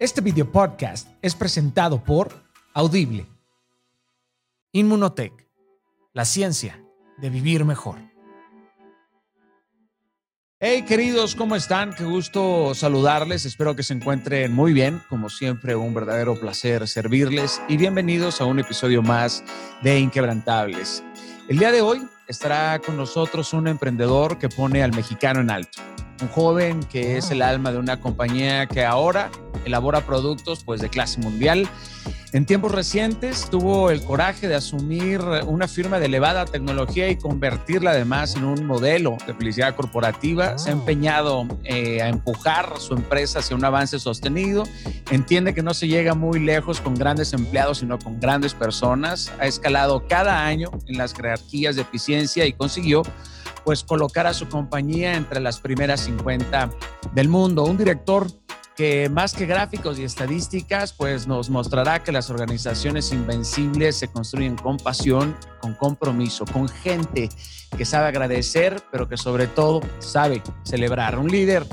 Este video podcast es presentado por Audible. Inmunotech, la ciencia de vivir mejor. Hey queridos, ¿cómo están? Qué gusto saludarles. Espero que se encuentren muy bien. Como siempre, un verdadero placer servirles y bienvenidos a un episodio más de Inquebrantables. El día de hoy estará con nosotros un emprendedor que pone al mexicano en alto. Un joven que es el alma de una compañía que ahora elabora productos pues de clase mundial. En tiempos recientes tuvo el coraje de asumir una firma de elevada tecnología y convertirla además en un modelo de felicidad corporativa. Se ha empeñado eh, a empujar su empresa hacia un avance sostenido. Entiende que no se llega muy lejos con grandes empleados, sino con grandes personas. Ha escalado cada año en las jerarquías de eficiencia y consiguió pues colocar a su compañía entre las primeras 50 del mundo. Un director que más que gráficos y estadísticas, pues nos mostrará que las organizaciones invencibles se construyen con pasión, con compromiso, con gente que sabe agradecer, pero que sobre todo sabe celebrar. Un líder,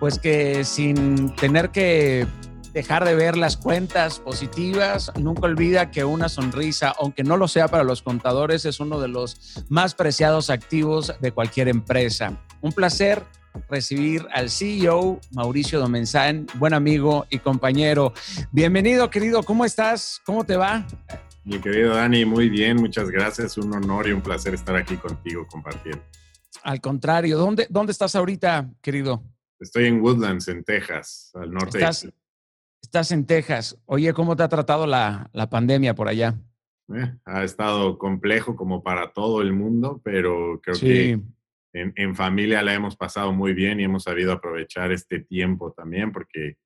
pues que sin tener que dejar de ver las cuentas positivas, nunca olvida que una sonrisa, aunque no lo sea para los contadores, es uno de los más preciados activos de cualquier empresa. Un placer recibir al CEO Mauricio Domenzán, buen amigo y compañero. Bienvenido, querido, ¿cómo estás? ¿Cómo te va? Mi querido Dani, muy bien, muchas gracias. Un honor y un placer estar aquí contigo compartiendo. Al contrario, ¿dónde, dónde estás ahorita, querido? Estoy en Woodlands, en Texas, al norte. Estás, estás en Texas. Oye, ¿cómo te ha tratado la, la pandemia por allá? Eh, ha estado complejo como para todo el mundo, pero creo que en, familia la hemos pasado muy bien y hemos sabido aprovechar este tiempo también porque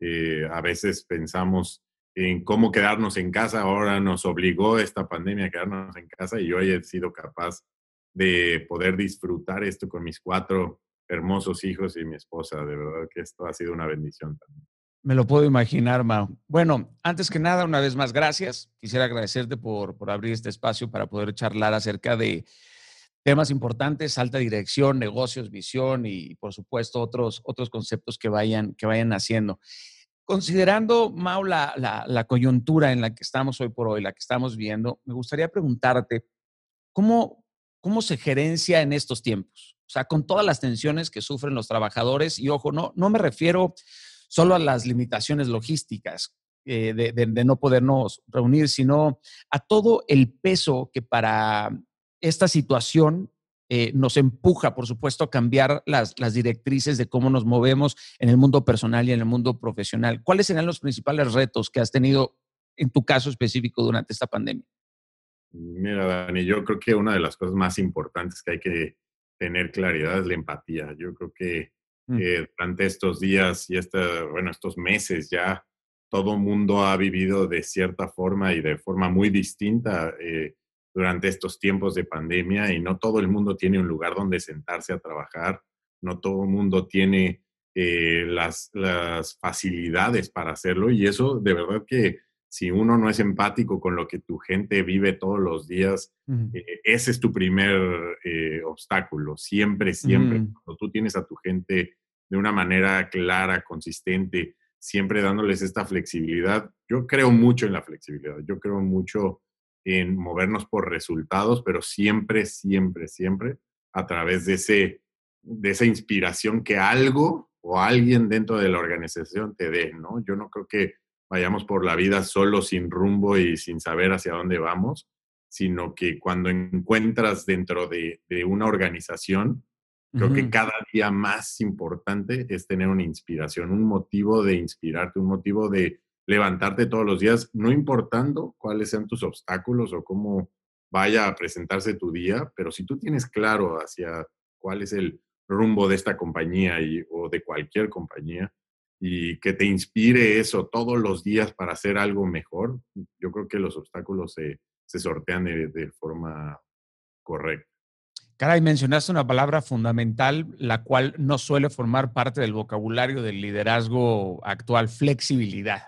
eh, a veces pensamos en cómo quedarnos en casa. Ahora nos obligó esta pandemia a quedarnos en casa y yo he sido capaz de poder disfrutar esto con mis cuatro hermosos hijos y mi esposa. De verdad que esto ha sido una bendición también. Me lo puedo imaginar, Mao. Bueno, antes que nada, una vez más, gracias. Quisiera agradecerte por, por abrir este espacio para poder charlar acerca de temas importantes, alta dirección, negocios, visión y, por supuesto, otros, otros conceptos que vayan, que vayan haciendo. Considerando, Mau, la, la, coyuntura en la que estamos hoy por hoy, la que estamos viendo, me gustaría preguntarte, ¿cómo, ¿cómo se gerencia en estos tiempos? O sea, con todas las tensiones que sufren los trabajadores, y ojo, no, no me refiero solo a las limitaciones logísticas, eh, de, de, no podernos reunir, sino a todo el peso que para esta situación eh, nos empuja, por supuesto, a cambiar las, las, directrices de cómo nos movemos en el mundo personal y en el mundo profesional. ¿Cuáles serán los principales retos que has tenido en tu caso específico durante esta pandemia? Mira, Dani, yo creo que una de las cosas más importantes que hay que tener claridad es la empatía. Yo creo que mm. eh, durante estos días y esta, bueno, estos meses ya todo mundo ha vivido de cierta forma y de forma muy distinta eh, durante estos tiempos de pandemia y no todo el mundo tiene un lugar donde sentarse a trabajar, no todo el mundo tiene eh, las, las, facilidades para hacerlo y eso de verdad que si uno no es empático con lo que tu gente vive todos los días, eh, ese es tu primer eh, obstáculo, siempre, siempre. Cuando tú tienes a tu gente de una manera clara, consistente, siempre dándoles esta flexibilidad. Yo creo mucho en la flexibilidad, yo creo mucho en movernos por resultados, pero siempre, siempre, siempre a través de, ese, de esa inspiración que algo o alguien dentro de la organización te dé, ¿no? Yo no creo que vayamos por la vida solo sin rumbo y sin saber hacia dónde vamos, sino que cuando encuentras dentro de, una organización, creo que cada día más importante es tener una inspiración, un motivo de inspirarte, un motivo de levantarte todos los días, no importando cuáles sean tus obstáculos o cómo vaya a presentarse tu día, pero si tú tienes claro hacia cuál es el rumbo de esta compañía y, o de cualquier compañía y que te inspire eso todos los días para hacer algo mejor, yo creo que los obstáculos se, se sortean de, de forma correcta. Caray, mencionaste una palabra fundamental, la cual no suele formar parte del vocabulario del liderazgo actual, flexibilidad.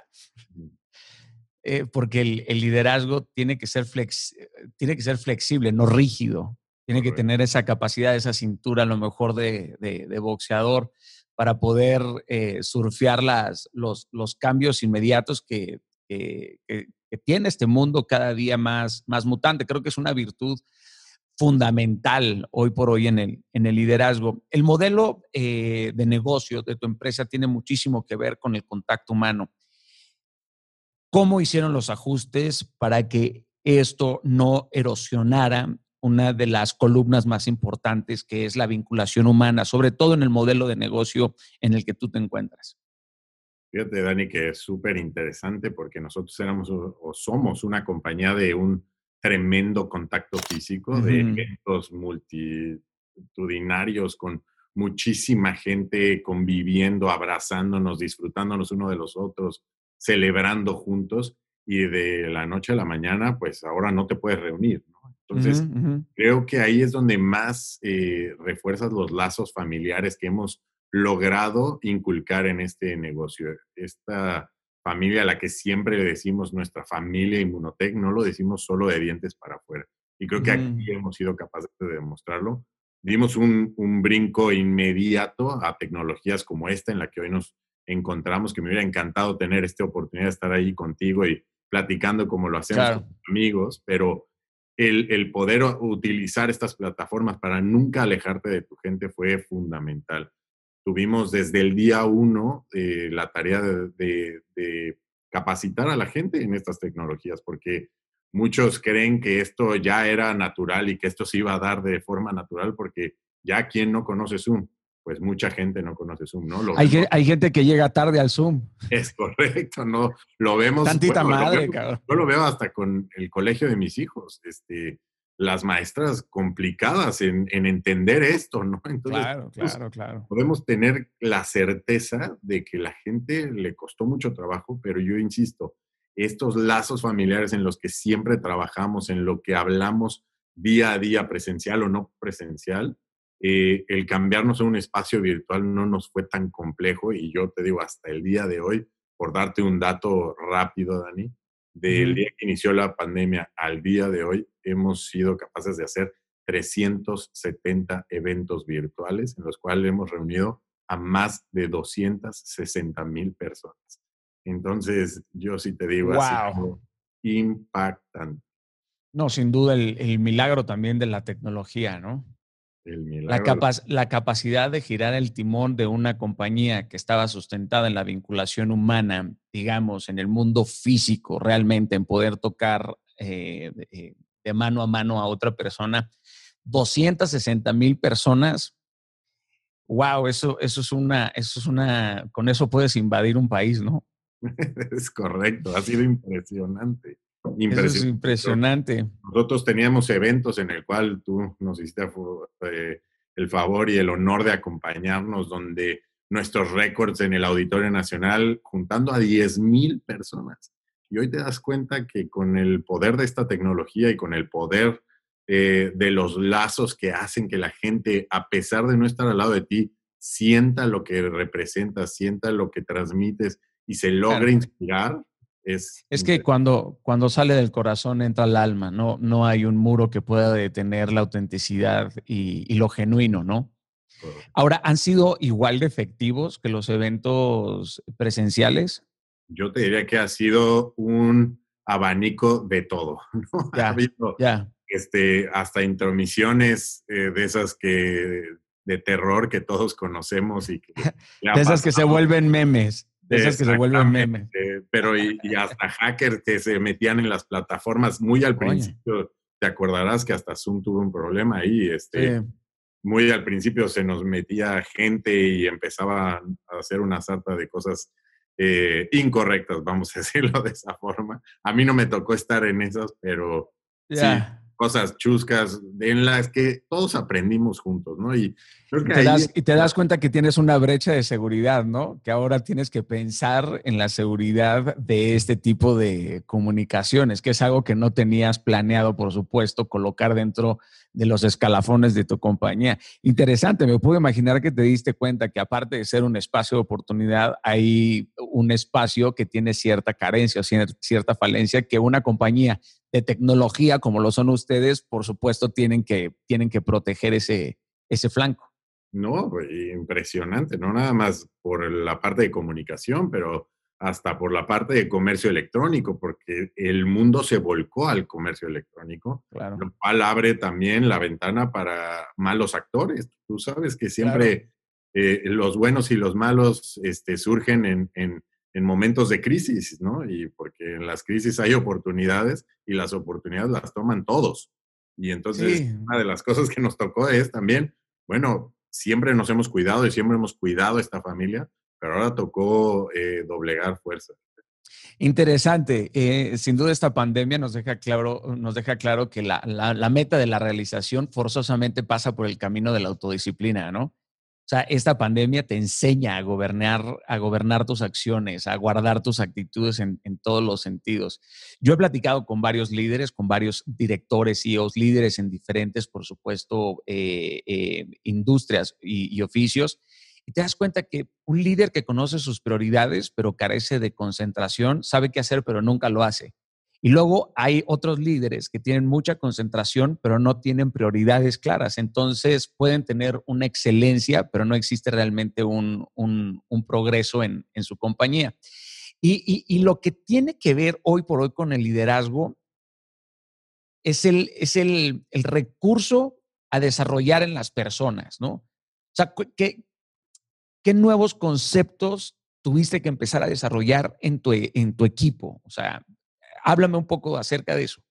Eh, porque el, liderazgo tiene que, ser flex, tiene que ser flexible, no rígido. Tiene que tener esa capacidad, esa cintura a lo mejor de, de, boxeador para poder eh, surfear las, los, los, cambios inmediatos que, que, tiene este mundo cada día más, más mutante. Creo que es una virtud fundamental hoy por hoy en el, en el liderazgo. El modelo eh, de negocio de tu empresa tiene muchísimo que ver con el contacto humano. ¿Cómo hicieron los ajustes para que esto no erosionara una de las columnas más importantes, que es la vinculación humana, sobre todo en el modelo de negocio en el que tú te encuentras? Fíjate, Dani, que es súper interesante porque nosotros éramos o somos una compañía de un tremendo contacto físico, de eventos multitudinarios con muchísima gente conviviendo, abrazándonos, disfrutándonos uno de los otros, celebrando juntos y de la noche a la mañana, pues ahora no te puedes reunir. Entonces, creo que ahí es donde más eh, refuerzas los lazos familiares que hemos logrado inculcar en este negocio. Esta familia a la que siempre le decimos nuestra familia Inmunotech, no lo decimos solo de dientes para afuera. Y creo que aquí hemos sido capaces de demostrarlo. Dimos un, un, brinco inmediato a tecnologías como esta en la que hoy nos encontramos, que me hubiera encantado tener esta oportunidad de estar ahí contigo y platicando como lo hacemos con amigos, pero el, el, poder utilizar estas plataformas para nunca alejarte de tu gente fue fundamental. Tuvimos desde el día uno eh, la tarea de, capacitar a la gente en estas tecnologías, porque muchos creen que esto ya era natural y que esto se iba a dar de forma natural, porque ya quien no conoce Zoom, pues mucha gente no conoce Zoom, ¿no? hay, hay, gente que llega tarde al Zoom. Es correcto, ¿no? Lo vemos. Tantita madre, cabrón. Yo lo veo hasta con el colegio de mis hijos. Este, las maestras complicadas en, entender esto, ¿no? Entonces, claro, pues, claro, claro. Podemos tener la certeza de que la gente le costó mucho trabajo, pero yo insisto, estos lazos familiares en los que siempre trabajamos, en lo que hablamos día a día, presencial o no presencial, eh, el cambiarnos a un espacio virtual no nos fue tan complejo y yo te digo, hasta el día de hoy, por darte un dato rápido, Dani, del día que inició la pandemia al día de hoy, hemos sido capaces de hacer 370 eventos virtuales en los cuales hemos reunido a más de 260 mil personas. Entonces, yo sí te digo, wow. impactante. No, sin duda el, el milagro también de la tecnología, ¿no? La, capacidad de girar el timón de una compañía que estaba sustentada en la vinculación humana, digamos, en el mundo físico, realmente, en poder tocar eh, eh, de, mano a mano a otra persona, 260 mil personas. Wow, eso, eso es una, eso es una, con eso puedes invadir un país, ¿no? es correcto, ha sido impresionante. Impresionante. es impresionante. Nosotros teníamos eventos en el cual tú nos hiciste eh, el favor y el honor de acompañarnos, donde nuestros récords en el Auditorio Nacional, juntando a 10 mil personas. Y hoy te das cuenta que con el poder de esta tecnología y con el poder eh, de los lazos que hacen que la gente, a pesar de no estar al lado de ti, sienta lo que representas, sienta lo que transmites y se logre inspirar, es, que cuando, cuando sale del corazón entra el alma, no, no hay un muro que pueda detener la autenticidad y, lo genuino, ¿no? Ahora, ¿han sido igual de efectivos que los eventos presenciales? Yo te diría que ha sido un abanico de todo, ¿no? Ya, ha habido, Este, hasta intromisiones eh, de esas que de terror que todos conocemos y que de esas que se vuelven memes. Esas que se vuelven memes. Pero y, hasta hackers que se metían en las plataformas muy al principio. Te acordarás que hasta Zoom tuvo un problema ahí. Este, Muy al principio se nos metía gente y empezaba a hacer una sarta de cosas eh, incorrectas, vamos a decirlo de esa forma. A mí no me tocó estar en esas, pero sí, cosas chuscas en las que todos aprendimos juntos, ¿no? Y, te, das, y te das cuenta que tienes una brecha de seguridad, ¿no? Que ahora tienes que pensar en la seguridad de este tipo de comunicaciones, que es algo que no tenías planeado, por supuesto, colocar dentro de los escalafones de tu compañía. Interesante, me puedo imaginar que te diste cuenta que aparte de ser un espacio de oportunidad, hay un espacio que tiene cierta carencia o cierta falencia que una compañía de tecnología como lo son ustedes, por supuesto, tienen que, tienen que proteger ese, ese flanco. No, pues, impresionante, no nada más por la parte de comunicación, pero hasta por la parte de comercio electrónico, porque el mundo se volcó al comercio electrónico, lo cual abre también la ventana para malos actores. Tú sabes que siempre eh, los buenos y los malos este, surgen en, en, en, momentos de crisis, ¿no? Y porque en las crisis hay oportunidades y las oportunidades las toman todos. Y entonces, una de las cosas que nos tocó es también, bueno, siempre nos hemos cuidado y siempre hemos cuidado a esta familia, pero ahora tocó eh, doblegar fuerzas. Interesante. Eh, sin duda esta pandemia nos deja claro, nos deja claro que la, la, meta de la realización forzosamente pasa por el camino de la autodisciplina, ¿no? O sea, esta pandemia te enseña a gobernar, a gobernar tus acciones, a guardar tus actitudes en, todos los sentidos. Yo he platicado con varios líderes, con varios directores, CEOs, líderes en diferentes, por supuesto, eh, eh, industrias y, y oficios, y te das cuenta que un líder que conoce sus prioridades, pero carece de concentración, sabe qué hacer, pero nunca lo hace. Y luego hay otros líderes que tienen mucha concentración, pero no tienen prioridades claras. Entonces pueden tener una excelencia, pero no existe realmente un, progreso en, su compañía. Y, lo que tiene que ver hoy por hoy con el liderazgo es el, es el, recurso a desarrollar en las personas, ¿no? O sea, ¿qué, qué nuevos conceptos tuviste que empezar a desarrollar en tu, en tu equipo? O sea, Háblame un poco acerca de eso.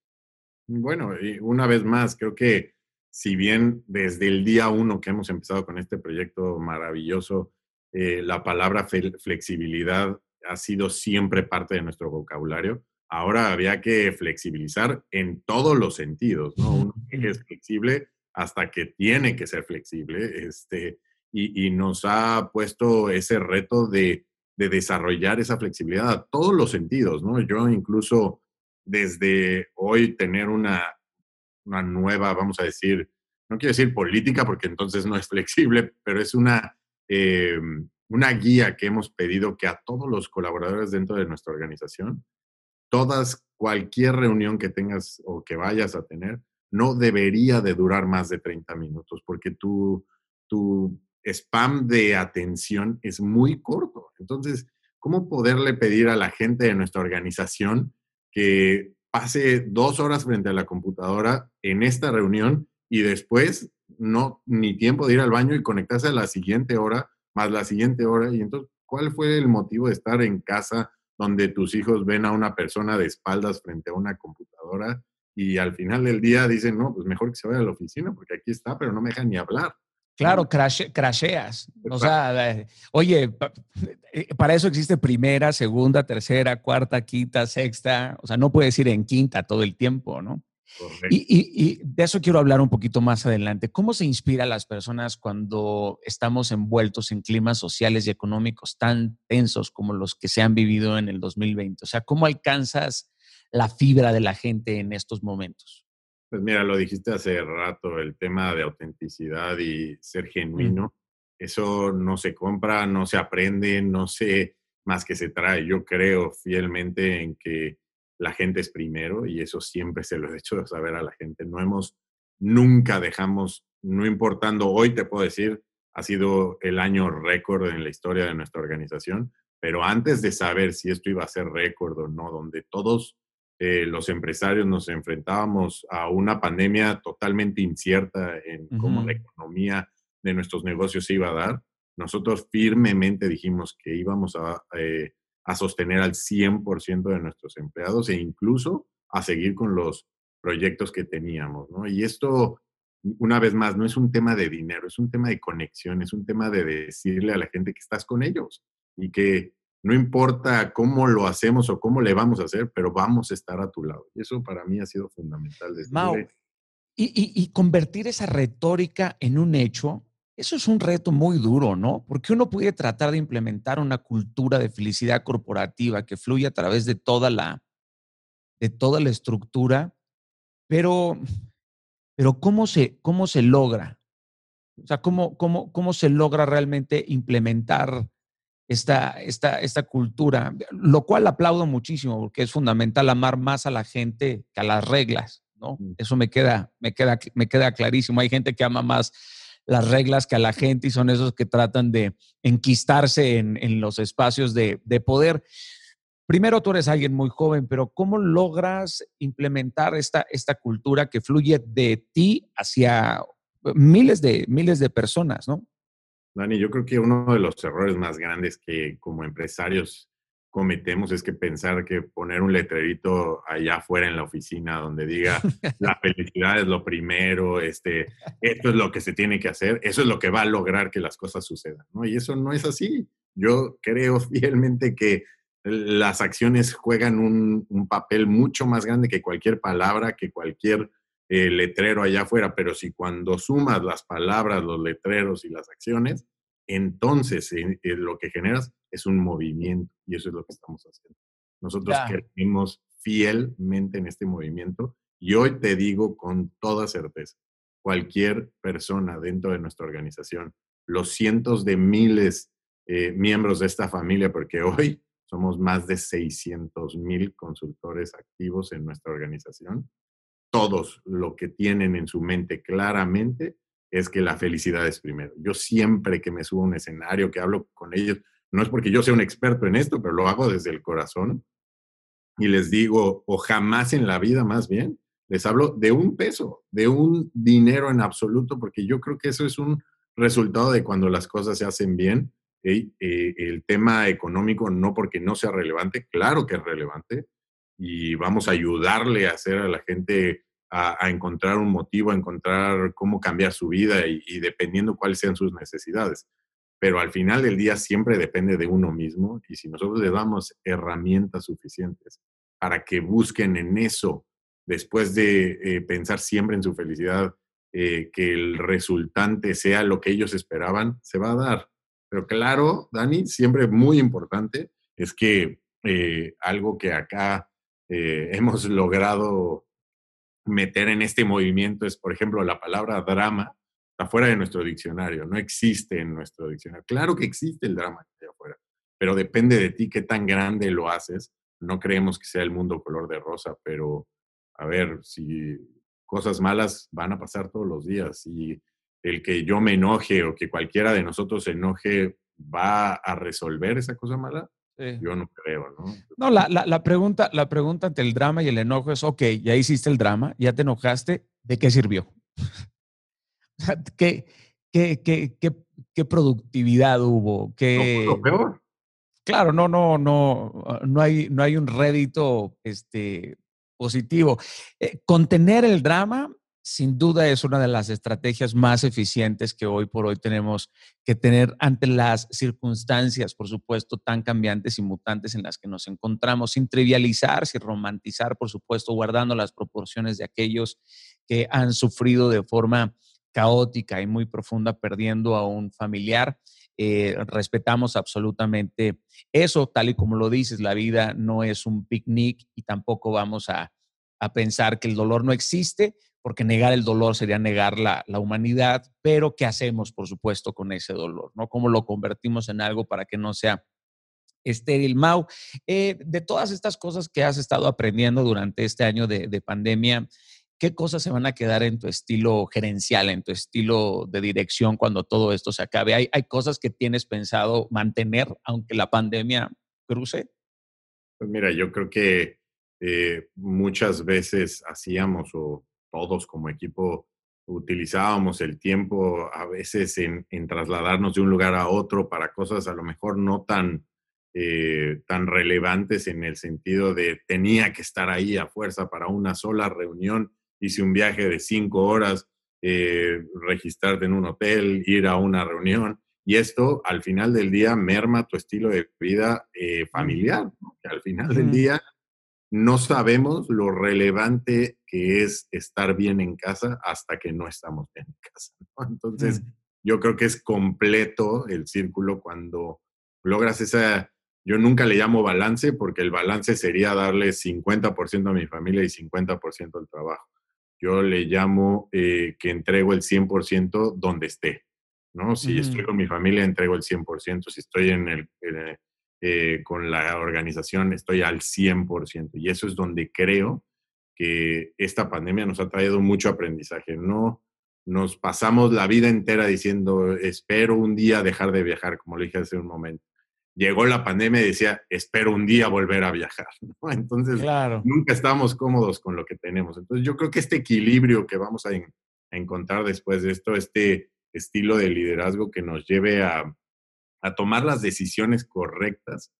Bueno, y una vez más, creo que si bien desde el día uno que hemos empezado con este proyecto maravilloso, eh, la palabra flexibilidad ha sido siempre parte de nuestro vocabulario, ahora había que flexibilizar en todos los sentidos, ¿no? Uno es flexible hasta que tiene que ser flexible, este, y, y nos ha puesto ese reto de de desarrollar esa flexibilidad a todos los sentidos, ¿no? Yo incluso desde hoy tener una, una nueva, vamos a decir, no quiero decir política porque entonces no es flexible, pero es una, eh, una guía que hemos pedido que a todos los colaboradores dentro de nuestra organización, todas, cualquier reunión que tengas o que vayas a tener, no debería de durar más de 30 minutos porque tu, tu spam de atención es muy corto. Entonces, ¿cómo poderle pedir a la gente de nuestra organización que pase dos horas frente a la computadora en esta reunión y después no ni tiempo de ir al baño y conectarse a la siguiente hora, más la siguiente hora? Y entonces, ¿cuál fue el motivo de estar en casa donde tus hijos ven a una persona de espaldas frente a una computadora y al final del día dicen, no, pues mejor que se vaya a la oficina porque aquí está, pero no me dejan ni hablar? Claro, crasheas. O sea, oye, eh, para eso existe primera, segunda, tercera, cuarta, quinta, sexta. O sea, no puedes ir en quinta todo el tiempo, ¿no? Y, y, de eso quiero hablar un poquito más adelante. ¿Cómo se inspira a las personas cuando estamos envueltos en climas sociales y económicos tan tensos como los que se han vivido en el 2020? O sea, ¿cómo alcanzas la fibra de la gente en estos momentos? Pues mira, lo dijiste hace rato, el tema de autenticidad y ser genuino, eso no se compra, no se aprende, no sé más que se trae. Yo creo fielmente en que la gente es primero y eso siempre se lo he hecho saber a la gente. No hemos, nunca dejamos, no importando, hoy te puedo decir, ha sido el año récord en la historia de nuestra organización, pero antes de saber si esto iba a ser récord o no, donde todos eh, los empresarios nos enfrentábamos a una pandemia totalmente incierta en cómo la economía de nuestros negocios se iba a dar, nosotros firmemente dijimos que íbamos a, eh, a sostener al 100% de nuestros empleados e incluso a seguir con los proyectos que teníamos, ¿no? Y esto, una vez más, no es un tema de dinero, es un tema de conexión, es un tema de decirle a la gente que estás con ellos y que no importa cómo lo hacemos o cómo le vamos a hacer, pero vamos a estar a tu lado. Y eso para mí ha sido fundamental. Desde y, convertir esa retórica en un hecho, eso es un reto muy duro, ¿no? Porque uno puede tratar de implementar una cultura de felicidad corporativa que fluye a través de toda la, de toda la estructura, pero, pero ¿cómo se, cómo se logra? O sea, ¿cómo, cómo, cómo se logra realmente implementar esta, esta, esta cultura, lo cual aplaudo muchísimo porque es fundamental amar más a la gente que a las reglas, ¿no? Mm. Eso me queda, me queda, me queda clarísimo. Hay gente que ama más las reglas que a la gente y son esos que tratan de enquistarse en, los espacios de, poder. Primero, tú eres alguien muy joven, pero ¿cómo logras implementar esta, esta cultura que fluye de ti hacia miles de, miles de personas, ¿no? Dani, yo creo que uno de los errores más grandes que como empresarios cometemos es que pensar que poner un letrerito allá afuera en la oficina donde diga la felicidad es lo primero, este, esto es lo que se tiene que hacer, eso es lo que va a lograr que las cosas sucedan, ¿no? Y eso no es así. Yo creo fielmente que las acciones juegan un, un papel mucho más grande que cualquier palabra, que cualquier eh, letrero allá afuera, pero si cuando sumas las palabras, los letreros y las acciones, entonces eh, eh, lo que generas es un movimiento y eso es lo que estamos haciendo. Nosotros creemos fielmente en este movimiento y hoy te digo con toda certeza, cualquier persona dentro de nuestra organización, los cientos de miles de miembros de esta familia, porque hoy somos más de 600 mil consultores activos en nuestra organización, todos lo que tienen en su mente claramente es que la felicidad es primero. Yo siempre que me subo a un escenario, que hablo con ellos, no es porque yo sea un experto en esto, pero lo hago desde el corazón y les digo, o jamás en la vida más bien, les hablo de un peso, de un dinero en absoluto, porque yo creo que eso es un resultado de cuando las cosas se hacen bien. Eh, el tema económico no porque no sea relevante, claro que es relevante, y vamos a ayudarle a hacer a la gente a, encontrar un motivo, a encontrar cómo cambiar su vida y, dependiendo cuáles sean sus necesidades. Pero al final del día siempre depende de uno mismo y si nosotros le damos herramientas suficientes para que busquen en eso, después de eh, pensar siempre en su felicidad, eh, que el resultante sea lo que ellos esperaban, se va a dar. Pero claro, Dani, siempre muy importante es que eh, algo que acá eh, hemos logrado meter en este movimiento es, por ejemplo, la palabra drama está fuera de nuestro diccionario, no existe en nuestro diccionario. Claro que existe el drama afuera, pero depende de ti qué tan grande lo haces. No creemos que sea el mundo color de rosa, pero a ver, si cosas malas van a pasar todos los días y el que yo me enoje o que cualquiera de nosotros se enoje va a resolver esa cosa mala, yo no creo, ¿no? No, la, la, pregunta, la pregunta ante el drama y el enojo es, ok, ya hiciste el drama, ya te enojaste, ¿de qué sirvió? ¿Qué, qué, qué, qué, productividad hubo? ¿Qué... lo peor. Claro, no, no, no, no hay, no hay un rédito este, positivo. Eh, contener el drama sin duda es una de las estrategias más eficientes que hoy por hoy tenemos que tener ante las circunstancias, por supuesto, tan cambiantes y mutantes en las que nos encontramos, sin trivializar, sin romantizar, por supuesto, guardando las proporciones de aquellos que han sufrido de forma caótica y muy profunda perdiendo a un familiar. Eh, respetamos absolutamente eso, tal y como lo dices, la vida no es un picnic y tampoco vamos a, a pensar que el dolor no existe, porque negar el dolor sería negar la, humanidad, pero ¿qué hacemos, por supuesto, con ese dolor? ¿no? ¿Cómo lo convertimos en algo para que no sea estéril? Mau, eh, de todas estas cosas que has estado aprendiendo durante este año de, pandemia, ¿qué cosas se van a quedar en tu estilo gerencial, en tu estilo de dirección cuando todo esto se acabe? ¿Hay, hay cosas que tienes pensado mantener aunque la pandemia cruce? Pues mira, yo creo que eh, muchas veces hacíamos o todos como equipo utilizábamos el tiempo a veces en, trasladarnos de un lugar a otro para cosas a lo mejor no tan, eh, tan relevantes en el sentido de tenía que estar ahí a fuerza para una sola reunión. Hice un viaje de cinco horas, eh, registrarte en un hotel, ir a una reunión. Y esto al final del día merma tu estilo de vida eh, familiar, que al final del día no sabemos lo relevante que es estar bien en casa hasta que no estamos bien en casa. Entonces, yo creo que es completo el círculo cuando logras esa, yo nunca le llamo balance porque el balance sería darle 50% a mi familia y 50% al trabajo. Yo le llamo eh, que entrego el 100% donde esté. ¿no? Si estoy con mi familia, entrego el 100%. Si estoy en el, eh, con la organización estoy al 100%. Y eso es donde creo que esta pandemia nos ha traído mucho aprendizaje. No, nos pasamos la vida entera diciendo, espero un día dejar de viajar, como le dije hace un momento. Llegó la pandemia y decía, espero un día volver a viajar. Entonces, nunca estamos cómodos con lo que tenemos. Entonces, yo creo que este equilibrio que vamos a, encontrar después de esto, este estilo de liderazgo que nos lleve a, tomar las decisiones correctas.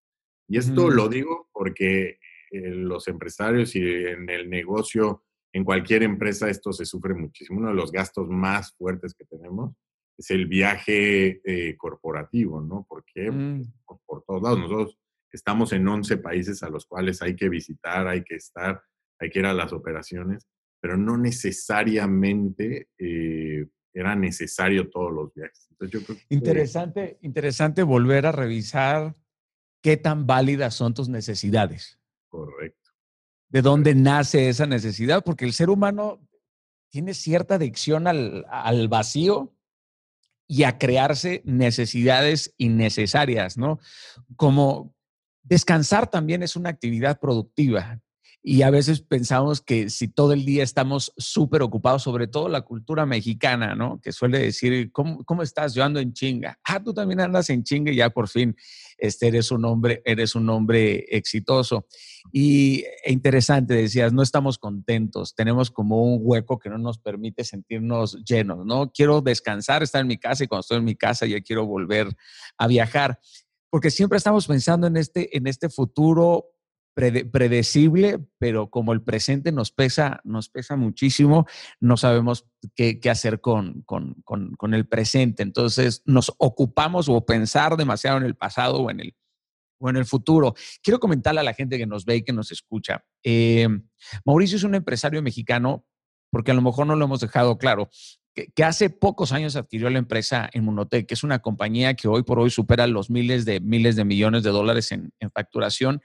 Y esto lo digo porque eh, los empresarios y en el negocio en cualquier empresa esto se sufre muchísimo. Uno de los gastos más fuertes que tenemos es el viaje eh, corporativo, ¿no? Porque mm. por todos lados. Nosotros estamos en 11 países a los cuales hay que visitar, hay que estar, hay que ir a las operaciones, pero no necesariamente eh, era necesario todos los viajes. interesante, interesante volver a revisar qué tan válidas son tus necesidades. Correcto de dónde nace esa necesidad, porque el ser humano tiene cierta adicción al, vacío y a crearse necesidades innecesarias, ¿no? Como descansar también es una actividad productiva. Y a veces pensamos que si todo el día estamos súper ocupados, sobre todo la cultura mexicana, ¿no? Que suele decir, ¿cómo, ¿cómo, estás? Yo ando en chinga. Ah, tú también andas en chinga y ya por fin este, eres un hombre, eres un hombre exitoso. Y e interesante, decías, no estamos contentos, tenemos como un hueco que no nos permite sentirnos llenos, ¿no? Quiero descansar, estar en mi casa y cuando estoy en mi casa ya quiero volver a viajar porque siempre estamos pensando en este, en este futuro predecible, pero como el presente nos pesa, nos pesa muchísimo, no sabemos qué, hacer con, con, el presente. Entonces nos ocupamos o pensar demasiado en el pasado o en el, o en el futuro. Quiero comentarle a la gente que nos ve y que nos escucha. Eh, Mauricio es un empresario mexicano, porque a lo mejor no lo hemos dejado claro, que, hace pocos años adquirió la empresa Inmunotech, que es una compañía que hoy por hoy supera los miles de miles de millones de dólares en, en facturación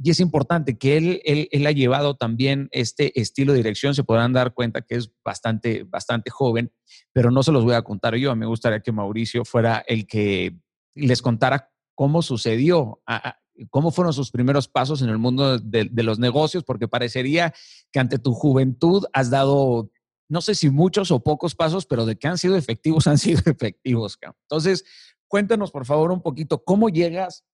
y es importante que él, él, ha llevado también este estilo de dirección. Se podrán dar cuenta que es bastante, bastante joven, pero no se los voy a contar yo. Me gustaría que Mauricio fuera el que les contara cómo sucedió, cómo fueron sus primeros pasos en el mundo de, los negocios, porque parecería que ante tu juventud has dado, no sé si muchos o pocos pasos, pero de que han sido efectivos, han sido efectivos. Entonces, cuéntanos por favor un poquito cómo llegas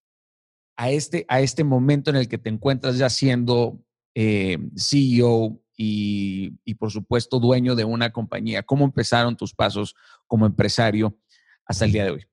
a este, a este momento en el que te encuentras ya siendo eh, CEO y, y, por supuesto, dueño de una compañía? ¿Cómo empezaron tus pasos como empresario hasta el día de hoy?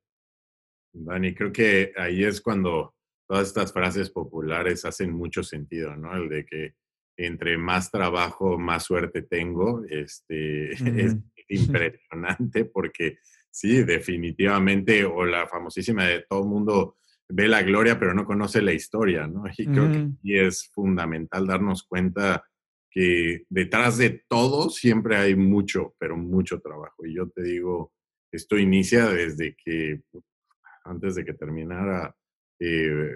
Dani, creo que ahí es cuando todas estas frases populares hacen mucho sentido, ¿no? El de que entre más trabajo, más suerte tengo, este, es impresionante porque sí, definitivamente, o la famosísima de todo el mundo ve la gloria, pero no conoce la historia, ¿no? Y creo que y es fundamental darnos cuenta que detrás de todo siempre hay mucho, pero mucho trabajo. Y yo te digo, esto inicia desde que, antes de que terminara eh,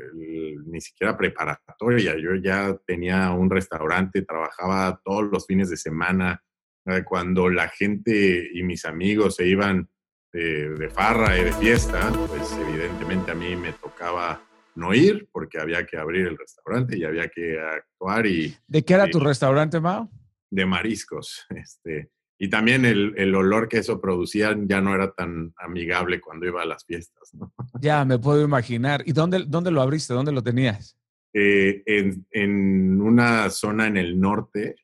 ni siquiera preparatoria, yo ya tenía un restaurante, trabajaba todos los fines de semana, eh, cuando la gente y mis amigos se iban de, farra y de fiesta, pues evidentemente a mí me tocaba no ir porque había que abrir el restaurante y había que actuar y... ¿De qué era tu restaurante, Mao? De mariscos. Este, y también el, el, olor que eso producía ya no era tan amigable cuando iba a las fiestas. ¿no? Ya, me puedo imaginar. ¿Y dónde, dónde lo abriste? ¿Dónde lo tenías? Eh, en, en, una zona en el norte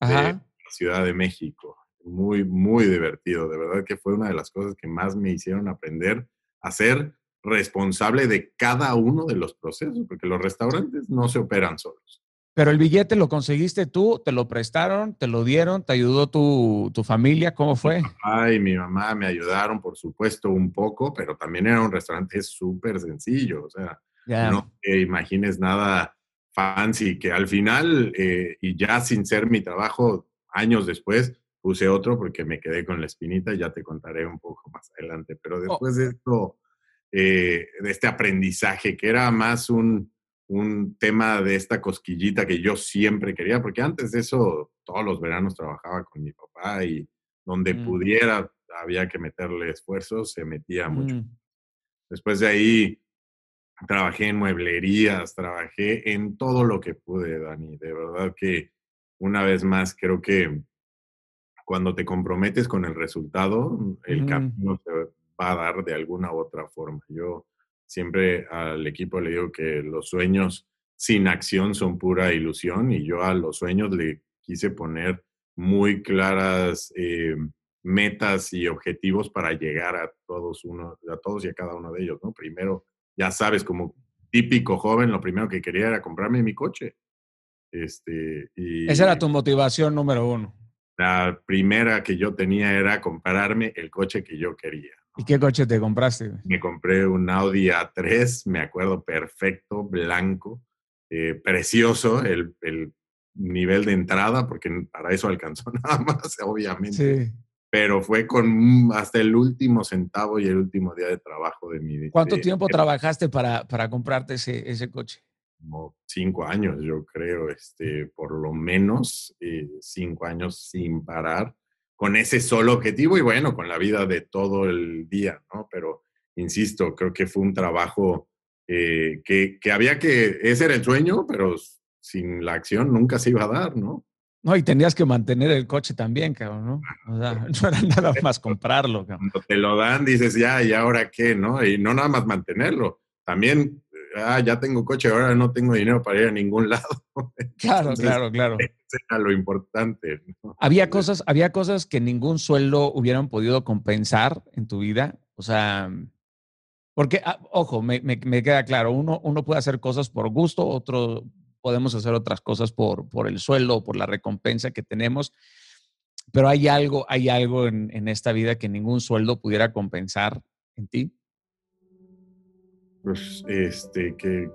de la Ciudad de México muy, muy divertido. De verdad que fue una de las cosas que más me hicieron aprender a ser responsable de cada uno de los procesos, porque los restaurantes no se operan solos. Pero el billete lo conseguiste tú, te lo prestaron, te lo dieron, te ayudó tu, familia, ¿cómo fue? Ay, mi mamá me ayudaron, por supuesto, un poco, pero también era un restaurante súper sencillo, o sea, no te imagines nada fancy, que al final, eh, y ya sin ser mi trabajo, años después, puse otro porque me quedé con la espinita, ya te contaré un poco más adelante, pero oh. después de esto, eh, de este aprendizaje, que era más un, un, tema de esta cosquillita que yo siempre quería, porque antes de eso, todos los veranos trabajaba con mi papá y donde mm. pudiera había que meterle esfuerzo, se metía mucho. Mm. Después de ahí, trabajé en mueblerías, trabajé en todo lo que pude, Dani. De verdad que una vez más creo que cuando te comprometes con el resultado, el camino se va a dar de alguna u otra forma. Yo siempre al equipo le digo que los sueños sin acción son pura ilusión y yo a los sueños le quise poner muy claras eh, metas y objetivos para llegar a todos, uno, a todos y a cada uno de ellos, ¿no? Primero, ya sabes, como típico joven, lo primero que quería era comprarme mi coche. Este, y Esa era tu motivación número uno. La primera que yo tenía era comprarme el coche que yo quería. ¿Y qué coche te compraste? Me compré un Audi A3, me acuerdo perfecto, blanco, eh, precioso, el, el, nivel de entrada, porque para eso alcanzó nada más, obviamente. Sí. Pero fue con hasta el último centavo y el último día de trabajo de mi vida. ¿Cuánto tiempo trabajaste para, para comprarte ese, ese coche? Como cinco años, yo creo, este, por lo menos eh, cinco años sin parar, con ese solo objetivo y bueno, con la vida de todo el día, ¿no? Pero, insisto, creo que fue un trabajo eh, que, que, había que, ese era el sueño, pero sin la acción nunca se iba a dar, ¿no? No, y tenías que mantener el coche también, cabrón, ¿no? O sea, no era nada más comprarlo, cabrón. Cuando te lo dan, dices, ya, ¿y ahora qué, no? Y no nada más mantenerlo, también ah, ya tengo coche, ahora no tengo dinero para ir a ningún lado. Claro, claro, claro. Eso era lo importante. Había cosas, había cosas que ningún sueldo hubieran podido compensar en tu vida. O sea, porque, ah, ojo, me, me, me, queda claro, uno, uno puede hacer cosas por gusto, otro podemos hacer otras cosas por, por el sueldo o por la recompensa que tenemos. Pero hay algo, hay algo en, en esta vida que ningún sueldo pudiera compensar en ti. Pues, este, ¿qué,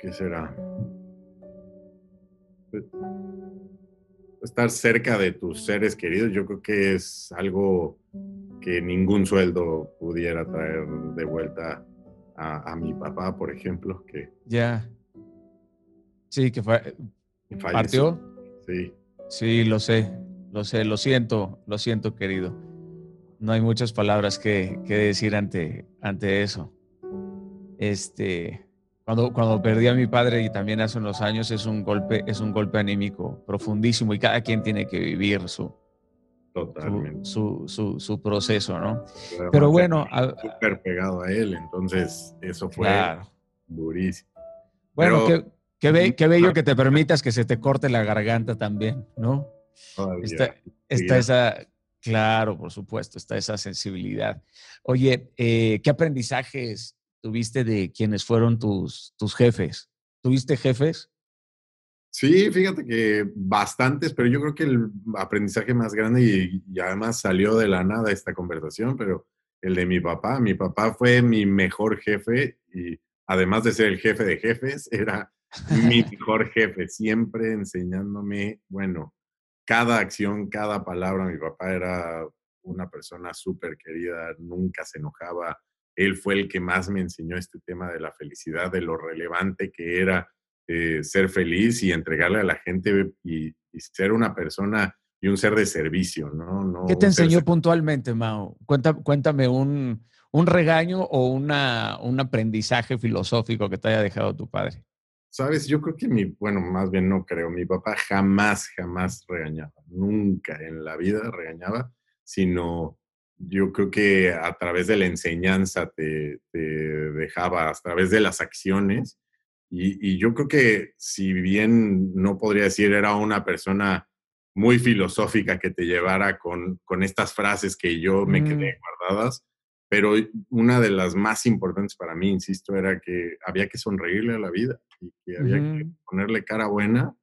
qué será? Pues, estar cerca de tus seres queridos, yo creo que es algo que ningún sueldo pudiera traer de vuelta a, a mi papá, por ejemplo, que ya. Sí, que fue, partió. Sí. Sí, lo sé, lo sé, lo siento, lo siento, querido. No hay muchas palabras que, que decir ante, ante eso este, cuando, cuando perdí a mi padre y también hace unos años es un golpe, es un golpe anímico profundísimo y cada quien tiene que vivir su, Su, su, su, proceso, ¿no? Pero, bueno. Súper pegado a él, entonces eso fue durísimo. Bueno, qué, qué, qué, bello que te permitas que se te corte la garganta también, ¿no? está, está esa, claro, por supuesto, está esa sensibilidad. Oye, eh, ¿qué aprendizajes tuviste de quienes fueron tus, tus jefes? ¿Tuviste jefes? Sí, fíjate que bastantes, pero yo creo que el aprendizaje más grande y, además salió de la nada esta conversación, pero el de mi papá. Mi papá fue mi mejor jefe y además de ser el jefe de jefes, era mi mejor jefe, siempre enseñándome, bueno, cada acción, cada palabra. Mi papá era una persona súper querida, nunca se enojaba, él fue el que más me enseñó este tema de la felicidad, de lo relevante que era eh, ser feliz y entregarle a la gente y, ser una persona y un ser de servicio, ¿no? ¿Qué te enseñó puntualmente, Mao? cuéntame un, un regaño o una, un aprendizaje filosófico que te haya dejado tu padre. Sabes, yo creo que mi, bueno, más bien no creo, mi papá jamás, jamás regañaba, nunca en la vida regañaba, sino yo creo que a través de la enseñanza te, dejaba, a través de las acciones. Y, yo creo que si bien no podría decir era una persona muy filosófica que te llevara con, con estas frases que yo me quedé mm. guardadas, pero una de las más importantes para mí, insisto, era que había que sonreírle a la vida y que había que ponerle cara buena,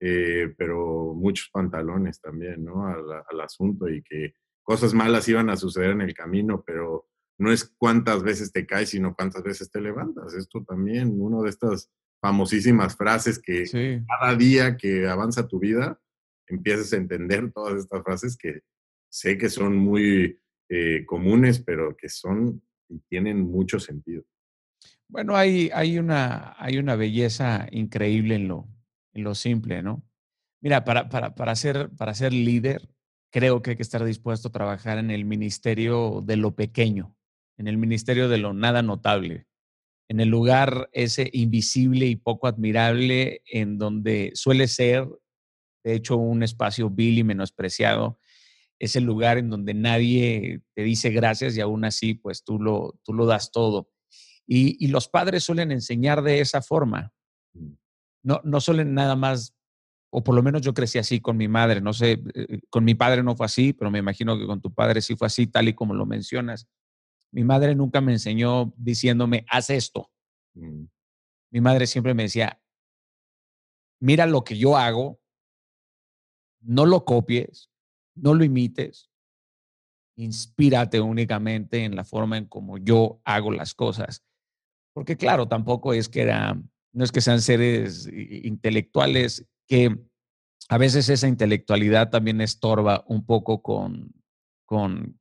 eh, pero muchos pantalones también, ¿no? Al, al asunto y que cosas malas iban a suceder en el camino, pero no es cuántas veces te caes, sino cuántas veces te levantas. Esto también, una de estas famosísimas frases que cada día que avanza tu vida, empiezas a entender todas estas frases que sé que son muy eh, comunes, pero que son y tienen mucho sentido. Bueno, hay, hay, una, hay una belleza increíble en lo, en lo simple, ¿no? Mira, para, para, para, ser, para ser líder, creo que hay que estar dispuesto a trabajar en el ministerio de lo pequeño, en el ministerio de lo nada notable, en el lugar ese invisible y poco admirable en donde suele ser, de hecho, un espacio vil y menospreciado ese lugar en donde nadie te dice gracias y aún así, pues tú lo, tú lo das todo. Y, los padres suelen enseñar de esa forma. Mm. No, no suelen nada más, o por lo menos yo crecí así con mi madre, no sé, eh, con mi padre no fue así, pero me imagino que con tu padre sí fue así, tal y como lo mencionas. Mi madre nunca me enseñó diciéndome, haz esto. Mm. Mi madre siempre me decía, mira lo que yo hago, no lo copies, no lo imites, inspírate únicamente en la forma en como yo hago las cosas. Porque claro, tampoco es que era, no es que sean seres intelectuales, que a veces esa intelectualidad también estorba un poco con, con,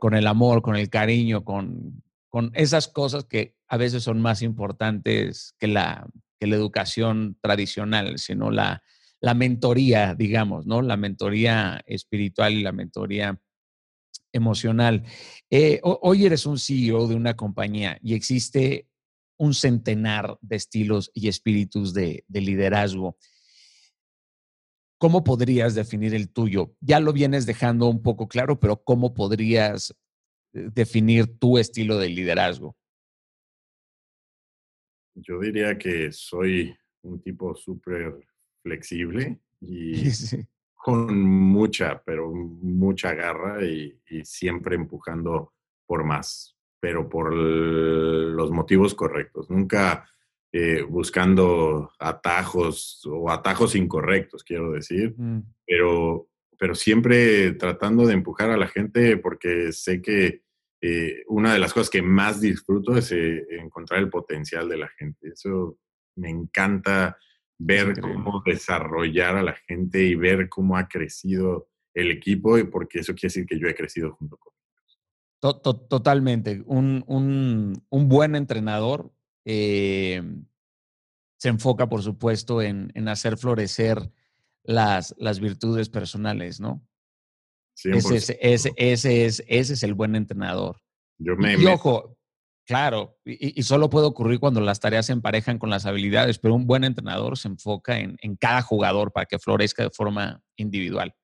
con el amor, con el cariño, con, con esas cosas que a veces son más importantes que la, que la educación tradicional, sino la, la mentoría, digamos, ¿no? La mentoría espiritual y la mentoría emocional. Eh, hoy eres un CEO de una compañía y existe un centenar de estilos y espíritus de, de liderazgo. ¿Cómo podrías definir el tuyo? Ya lo vienes dejando un poco claro, pero ¿cómo podrías eh, definir tu estilo de liderazgo? Yo diría que soy un tipo súper flexible y con mucha, pero mucha garra y, siempre empujando por más, pero por los motivos correctos. Nunca eh, buscando atajos o atajos incorrectos, quiero decir, mm. pero, pero siempre tratando de empujar a la gente porque sé que eh, una de las cosas que más disfruto es eh, encontrar el potencial de la gente. Eso me encanta ver cómo desarrollar a la gente y ver cómo ha crecido el equipo, y porque eso quiere decir que yo he crecido junto con ellos. Totalmente. Un, un, buen entrenador eh, se enfoca, por supuesto, en, en hacer florecer las, las virtudes personales, ¿no? Ese es, ese, ese, es, ese es el buen entrenador. Yo me, y, ojo, claro, y, solo puede ocurrir cuando las tareas se emparejan con las habilidades, pero un buen entrenador se enfoca en, en cada jugador para que florezca de forma individual.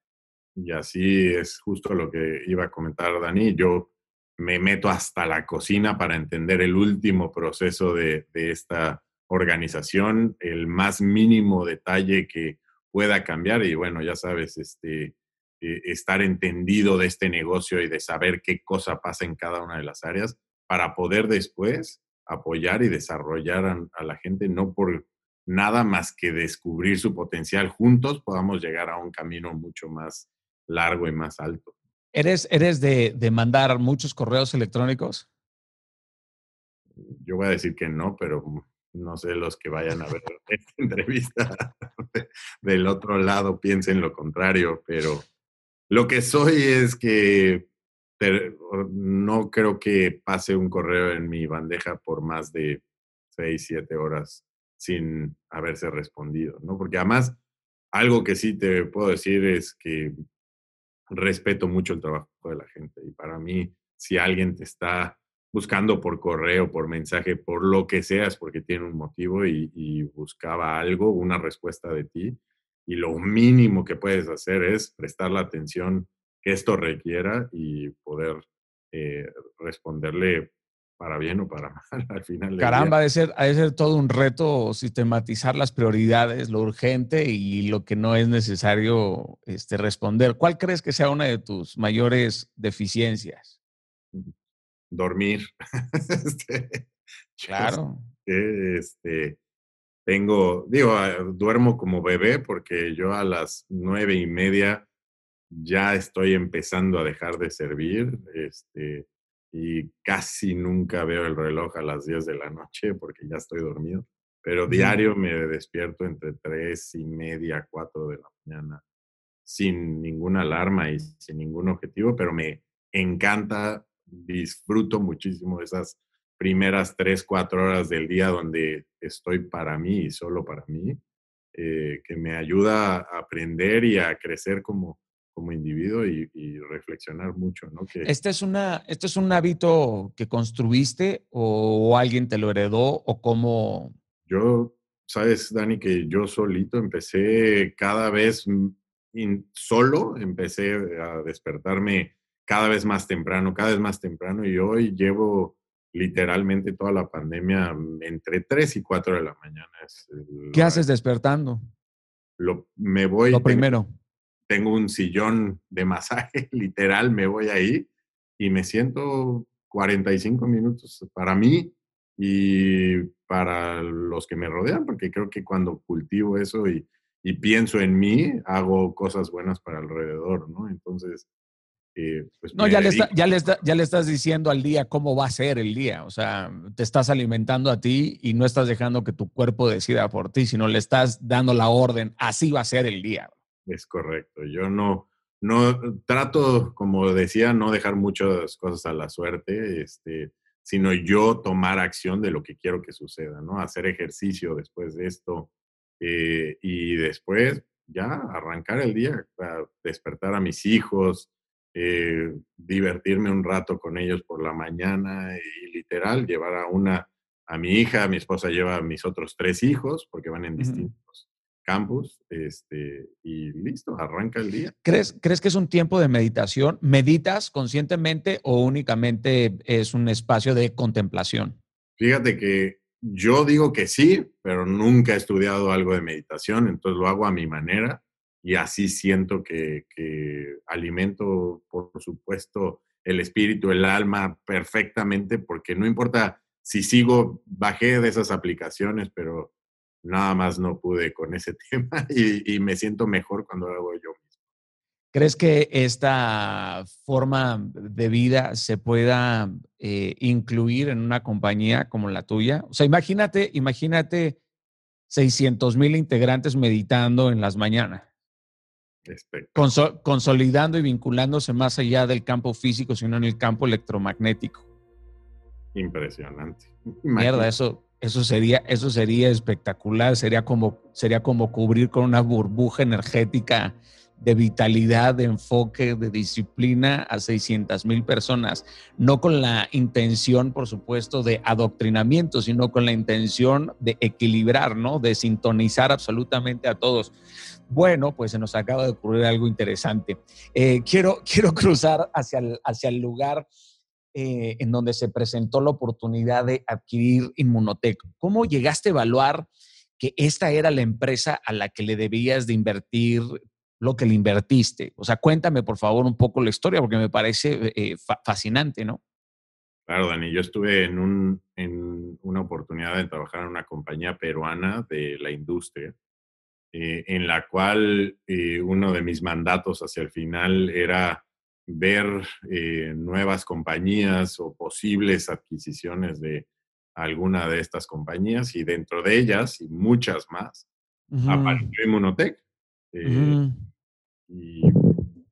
Y así es justo lo que iba a comentar Dani. Yo me meto hasta la cocina para entender el último proceso de, esta organización, el más mínimo detalle que pueda cambiar. Y bueno, ya sabes, este, eh, estar entendido de este negocio y de saber qué cosa pasa en cada una de las áreas para poder después apoyar y desarrollar a, la gente, no por nada más que descubrir su potencial juntos, podamos llegar a un camino mucho más largo y más alto. ¿Eres, eres de, de mandar muchos correos electrónicos? Yo voy a decir que no, pero no sé los que vayan a ver esta entrevista del otro lado piensen lo contrario, pero lo que soy es que no creo que pase un correo en mi bandeja por más de seis, siete horas sin haberse respondido, ¿no? Porque además, algo que sí te puedo decir es que respeto mucho el trabajo de la gente y para mí, si alguien te está buscando por correo, por mensaje, por lo que seas, porque tiene un motivo y, buscaba algo, una respuesta de ti, y lo mínimo que puedes hacer es prestar la atención que esto requiera y poder eh, responderle para bien o para mal al final. Caramba, ha de, ser, ha de ser todo un reto sistematizar las prioridades, lo urgente y lo que no es necesario este, responder. ¿Cuál crees que sea una de tus mayores deficiencias? Dormir. este, claro. Este, tengo, digo, ah, duermo como bebé porque yo a las nueve y media ya estoy empezando a dejar de servir, este, y casi nunca veo el reloj a las 10 de la noche porque ya estoy dormido, pero diario me despierto entre tres y media, cuatro de la mañana, sin ninguna alarma y sin ningún objetivo, pero me encanta, disfruto muchísimo esas primeras tres, cuatro horas del día donde estoy para mí y solo para mí, eh, que me ayuda a aprender y a crecer como, como individuo y, reflexionar mucho, ¿no? Que, ¿Este, es una, ¿Este es un hábito que construiste o, alguien te lo heredó o cómo? Yo, sabes, Dani, que yo solito empecé cada vez solo empecé a despertarme cada vez más temprano, cada vez más temprano y hoy llevo literalmente toda la pandemia entre 3 y 4 de la mañana. ¿Qué haces despertando? Lo, me voy. Lo primero. Tengo, un sillón de masaje, literal, me voy ahí y me siento 45 minutos para mí y para los que me rodean, porque creo que cuando cultivo eso y, y pienso en mí, hago cosas buenas para alrededor, ¿no? Entonces, eh, pues no, ya le, ya, le ya le estás diciendo al día cómo va a ser el día. O sea, te estás alimentando a ti y no estás dejando que tu cuerpo decida por ti, sino le estás dando la orden, así va a ser el día. Es correcto. Yo no, no trato, como decía, no dejar muchas cosas a la suerte, este, sino yo tomar acción de lo que quiero que suceda, ¿no? Hacer ejercicio después de esto eh, y después ya arrancar el día, despertar a mis hijos, eh, divertirme un rato con ellos por la mañana y literal llevar a una, a mi hija, mi esposa lleva a mis otros tres hijos porque van en distintos campus este, y listo, arranca el día. ¿Crees, ¿Crees que es un tiempo de meditación? ¿Meditas conscientemente o únicamente es un espacio de contemplación? Fíjate que yo digo que sí, pero nunca he estudiado algo de meditación, entonces lo hago a mi manera y así siento que, alimento, por supuesto, el espíritu, el alma perfectamente, porque no importa si sigo, bajé de esas aplicaciones, pero nada más no pude con ese tema y, me siento mejor cuando lo hago yo mismo. ¿Crees que esta forma de vida se pueda eh, incluir en una compañía como la tuya? O sea, imagínate, imagínate 600 mil integrantes meditando en las mañanas consolidando y vinculándose más allá del campo físico, sino en el campo electromagnético. Impresionante. Mierda, eso, eso, sería, eso sería espectacular, sería como, sería como cubrir con una burbuja energética de vitalidad, de enfoque, de disciplina a 600 mil personas, no con la intención, por supuesto, de adoctrinamiento, sino con la intención de equilibrar, ¿no? De sintonizar absolutamente a todos. Bueno, pues se nos acaba de ocurrir algo interesante. Eh, quiero, quiero cruzar hacia el, hacia el lugar eh, en donde se presentó la oportunidad de adquirir Inmunotech. ¿Cómo llegaste a evaluar que esta era la empresa a la que le debías de invertir lo que le invertiste? O sea, cuéntame por favor un poco la historia porque me parece eh, fascinante, ¿no? Claro, Dani, yo estuve en, un, en una oportunidad de trabajar en una compañía peruana de la industria eh, en la cual eh, uno de mis mandatos hacia el final era ver eh, nuevas compañías o posibles adquisiciones de alguna de estas compañías y dentro de ellas y muchas más apareció Inmunotech. Y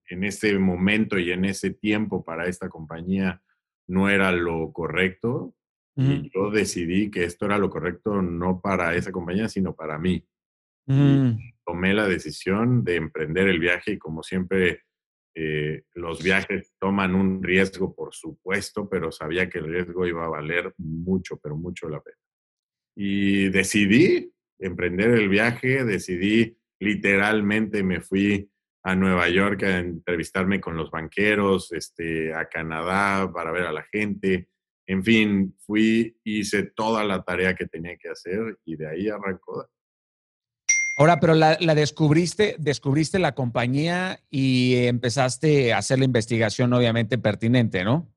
en ese momento y en ese tiempo para esta compañía no era lo correcto y yo decidí que esto era lo correcto no para esa compañía, sino para mí. Tomé la decisión de emprender el viaje y como siempre eh, los viajes toman un riesgo, por supuesto, pero sabía que el riesgo iba a valer mucho, pero mucho la pena. Y decidí emprender el viaje, decidí literalmente, me fui a Nueva York a entrevistarme con los banqueros, este, a Canadá para ver a la gente. En fin, fui, hice toda la tarea que tenía que hacer y de ahí arrancó Ahora, pero la, descubriste, descubriste la compañía y empezaste a hacer la investigación obviamente pertinente, ¿no?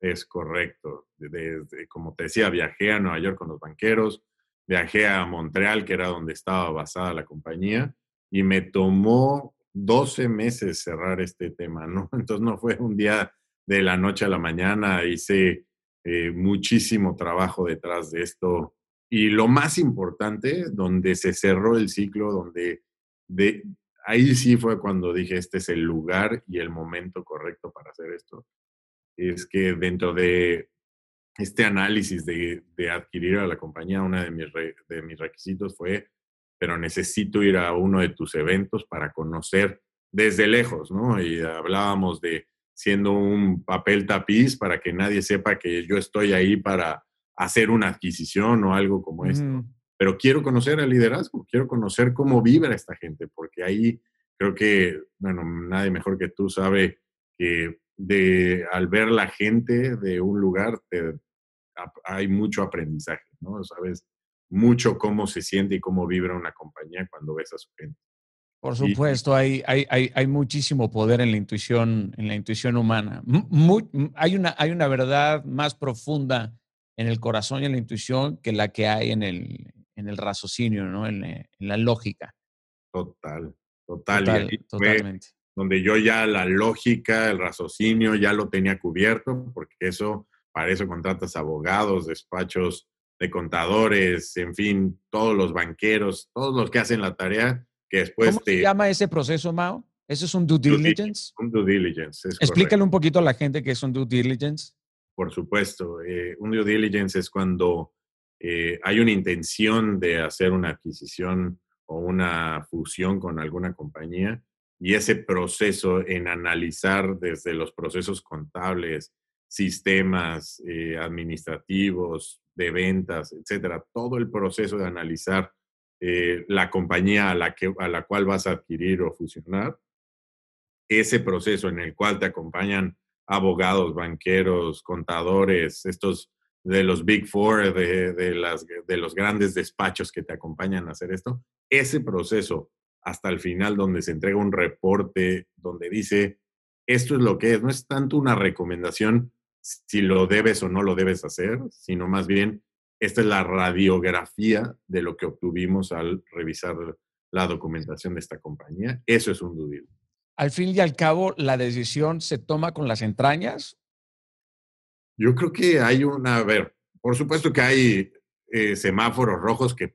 Es correcto. Desde, como te decía, viajé a Nueva York con los banqueros, viajé a Montreal, que era donde estaba basada la compañía, y me tomó 12 meses cerrar este tema, ¿no? Entonces no fue un día de la noche a la mañana, hice eh, muchísimo trabajo detrás de esto, y lo más importante, donde se cerró el ciclo, donde de, ahí sí fue cuando dije, este es el lugar y el momento correcto para hacer esto, es que dentro de este análisis de, de adquirir a la compañía, uno de mis, de mis requisitos fue, pero necesito ir a uno de tus eventos para conocer desde lejos, ¿no? Y hablábamos de siendo un papel tapiz para que nadie sepa que yo estoy ahí para hacer una adquisición o algo como esto. Pero quiero conocer el liderazgo, quiero conocer cómo vibra esta gente, porque ahí creo que, bueno, nadie mejor que tú sabe que de, al ver la gente de un lugar hay mucho aprendizaje, ¿no? Sabes mucho cómo se siente y cómo vibra una compañía cuando ves a su gente. Por supuesto, hay, hay, hay, muchísimo poder en la intuición, en la intuición humana. hay, una, hay una verdad más profunda en el corazón y en la intuición que la que hay en el, en el raciocinio, ¿no? En, eh, la lógica. Total, total. totalmente. Donde yo ya la lógica, el raciocinio ya lo tenía cubierto, porque eso, para eso contratas abogados, despachos de contadores, en fin, todos los banqueros, todos los que hacen la tarea que después ¿Cómo se llama ese proceso, Mao? ¿Eso es un due diligence? Un due diligence. Explícale un poquito a la gente qué es un due diligence. Por supuesto. Eh, un due diligence es cuando eh, hay una intención de hacer una adquisición o una fusión con alguna compañía y ese proceso en analizar desde los procesos contables, sistemas eh, administrativos, de ventas, etcétera, todo el proceso de analizar la compañía a la, que, a la cual vas a adquirir o fusionar, ese proceso en el cual te acompañan abogados, banqueros, contadores, estos de los Big Four, de, de, las, de los grandes despachos que te acompañan a hacer esto, ese proceso hasta el final donde se entrega un reporte donde dice, esto es lo que es, no es tanto una recomendación si lo debes o no lo debes hacer, sino más bien esta es la radiografía de lo que obtuvimos al revisar la documentación de esta compañía. Eso es un due Al fin y al cabo, ¿la decisión se toma con las entrañas? Yo creo que hay una, a ver, por supuesto que hay eh, semáforos rojos que,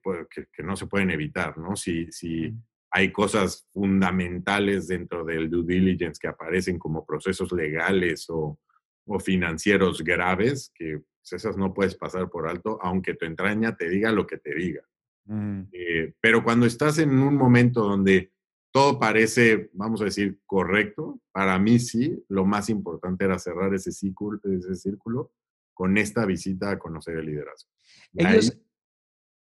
que, no se pueden evitar, ¿no? Si, si hay cosas fundamentales dentro del due diligence que aparecen como procesos legales o, o financieros graves que pues, esas no puedes pasar por alto, aunque tu entraña te diga lo que te diga. Mm. Eh, pero cuando estás en un momento donde todo parece, vamos a decir, correcto, para mí sí, lo más importante era cerrar ese círculo, ese círculo con esta visita a conocer el liderazgo. Ellos,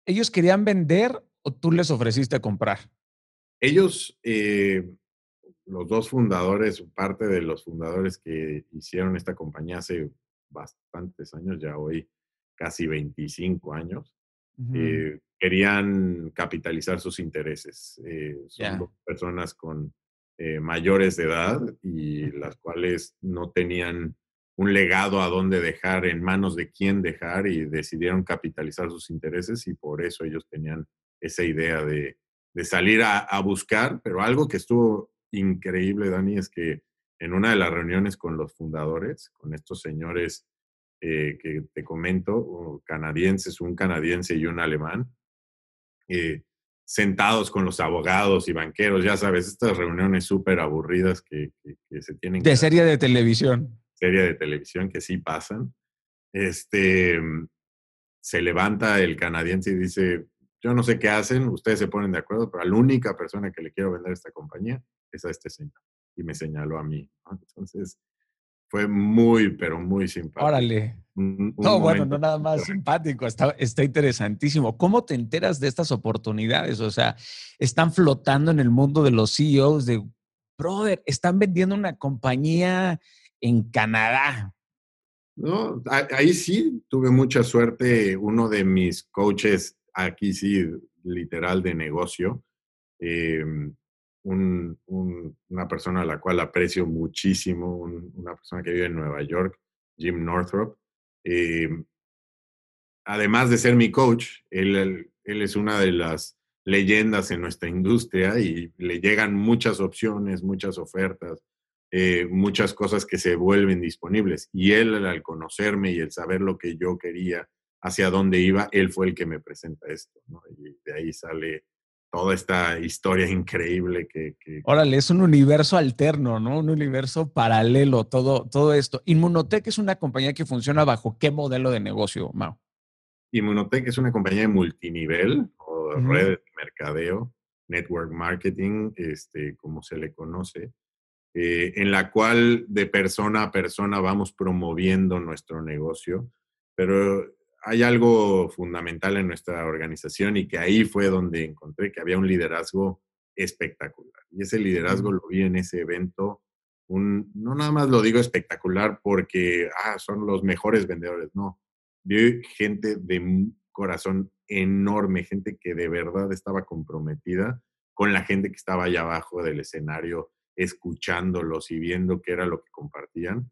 ¿Ellos querían vender o tú les ofreciste comprar? Ellos, eh, los dos fundadores, parte de los fundadores que hicieron esta compañía hace bastantes años, ya hoy casi 25 años, eh, querían capitalizar sus intereses. Eh, son personas con eh, mayores de edad y las cuales no tenían un legado a dónde dejar, en manos de quién dejar y decidieron capitalizar sus intereses y por eso ellos tenían esa idea de, salir a, a, buscar, pero algo que estuvo increíble, Dani, es que en una de las reuniones con los fundadores, con estos señores eh, que te comento, canadienses, un canadiense y un alemán, eh, sentados con los abogados y banqueros, ya sabes, estas reuniones súper aburridas que, se tienen. De serie de televisión. Serie de televisión que sí pasan. Este, se levanta el canadiense y dice, yo no sé qué hacen, ustedes se ponen de acuerdo, pero la única persona que le quiero vender esta compañía es a este señor. Y me señaló a mí. Entonces, fue muy, pero muy simpático. Órale. no, bueno, no nada más simpático, está, está interesantísimo. ¿Cómo te enteras de estas oportunidades? O sea, están flotando en el mundo de los CEOs de, brother, están vendiendo una compañía en Canadá. No, ahí sí tuve mucha suerte. Uno de mis coaches, aquí sí, literal de negocio, eh, una persona a la cual aprecio muchísimo, una persona que vive en Nueva York, Jim Northrop. Em, además de ser mi coach, él, él es una de las leyendas en nuestra industria y le llegan muchas opciones, muchas ofertas, eh, muchas cosas que se vuelven disponibles. Y él, al conocerme y el saber lo que yo quería, hacia dónde iba, él fue el que me presenta esto. De ahí sale toda esta historia increíble que, Órale, es un universo alterno, ¿no? Un universo paralelo, todo, todo esto. Inmunotech es una compañía que funciona bajo qué modelo de negocio, Mao? Inmunotech es una compañía de multinivel o red de mercadeo, network marketing, este, como se le conoce, eh, en la cual de persona a persona vamos promoviendo nuestro negocio, pero hay algo fundamental en nuestra organización y que ahí fue donde encontré que había un liderazgo espectacular. Y ese liderazgo lo vi en ese evento. Un, no nada más lo digo espectacular porque ah, son los mejores vendedores, no. Vi gente de un corazón enorme, gente que de verdad estaba comprometida con la gente que estaba allá abajo del escenario, escuchándolos y viendo qué era lo que compartían.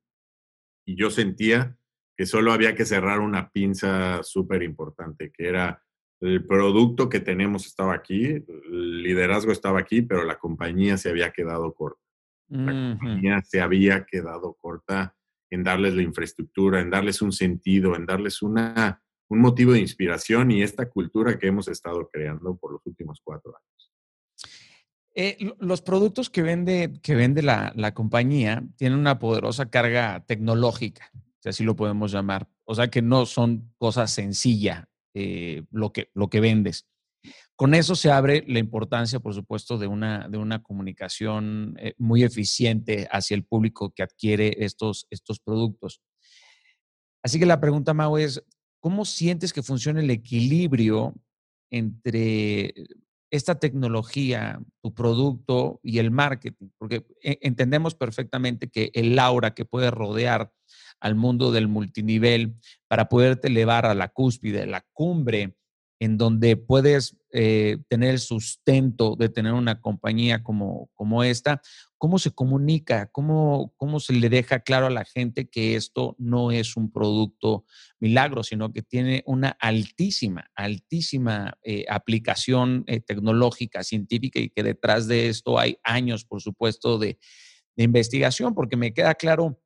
Y yo sentía que solo había que cerrar una pinza súper importante, que era el producto que tenemos estaba aquí, el liderazgo estaba aquí, pero la compañía se había quedado corta. La compañía se había quedado corta en darles la infraestructura, en darles un sentido, en darles una, un motivo de inspiración y esta cultura que hemos estado creando por los últimos cuatro años. Eh, los productos que vende, que vende la, la, compañía tienen una poderosa carga tecnológica, si así lo podemos llamar. O sea que no son cosas sencillas eh, lo, que, lo que vendes. Con eso se abre la importancia, por supuesto, de una, de una comunicación eh, muy eficiente hacia el público que adquiere estos, estos productos. Así que la pregunta, Mau, es, ¿cómo sientes que funciona el equilibrio entre esta tecnología, tu producto y el marketing? Porque e, entendemos perfectamente que el aura que puede rodear al mundo del multinivel para poderte elevar a la cúspide, la cumbre, en donde puedes eh, tener el sustento de tener una compañía como, como esta, ¿cómo se comunica? ¿Cómo, ¿Cómo se le deja claro a la gente que esto no es un producto milagro, sino que tiene una altísima, altísima eh, aplicación eh, tecnológica, científica y que detrás de esto hay años, por supuesto, de, de investigación? Porque me queda claro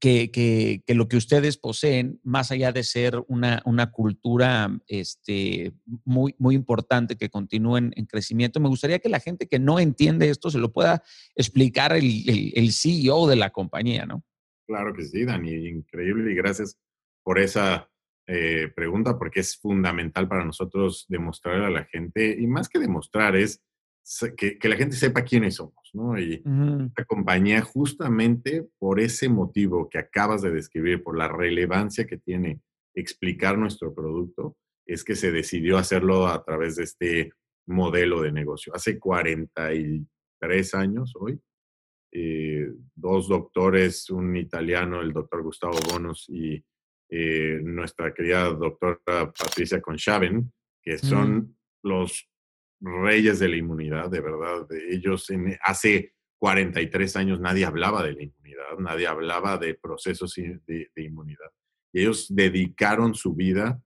que, lo que ustedes poseen, más allá de ser una, una cultura este, muy, muy importante que continúen en crecimiento, me gustaría que la gente que no entiende esto se lo pueda explicar el, el, CEO de la compañía, ¿no? Claro que sí, Dani, increíble y gracias por esa eh, pregunta porque es fundamental para nosotros demostrar a la gente y más que demostrar es que, la gente sepa quiénes somos, ¿no? Y la compañía justamente por ese motivo que acabas de describir, por la relevancia que tiene explicar nuestro producto, es que se decidió hacerlo a través de este modelo de negocio. Hace 43 años hoy, eh, dos doctores, un italiano, el doctor Gustavo Bonos, y eh, nuestra querida doctora Patricia Conchaven, que son los reyes de la inmunidad, de verdad. De ellos en, hace 43 años nadie hablaba de la inmunidad, nadie hablaba de procesos de, inmunidad. Y ellos dedicaron su vida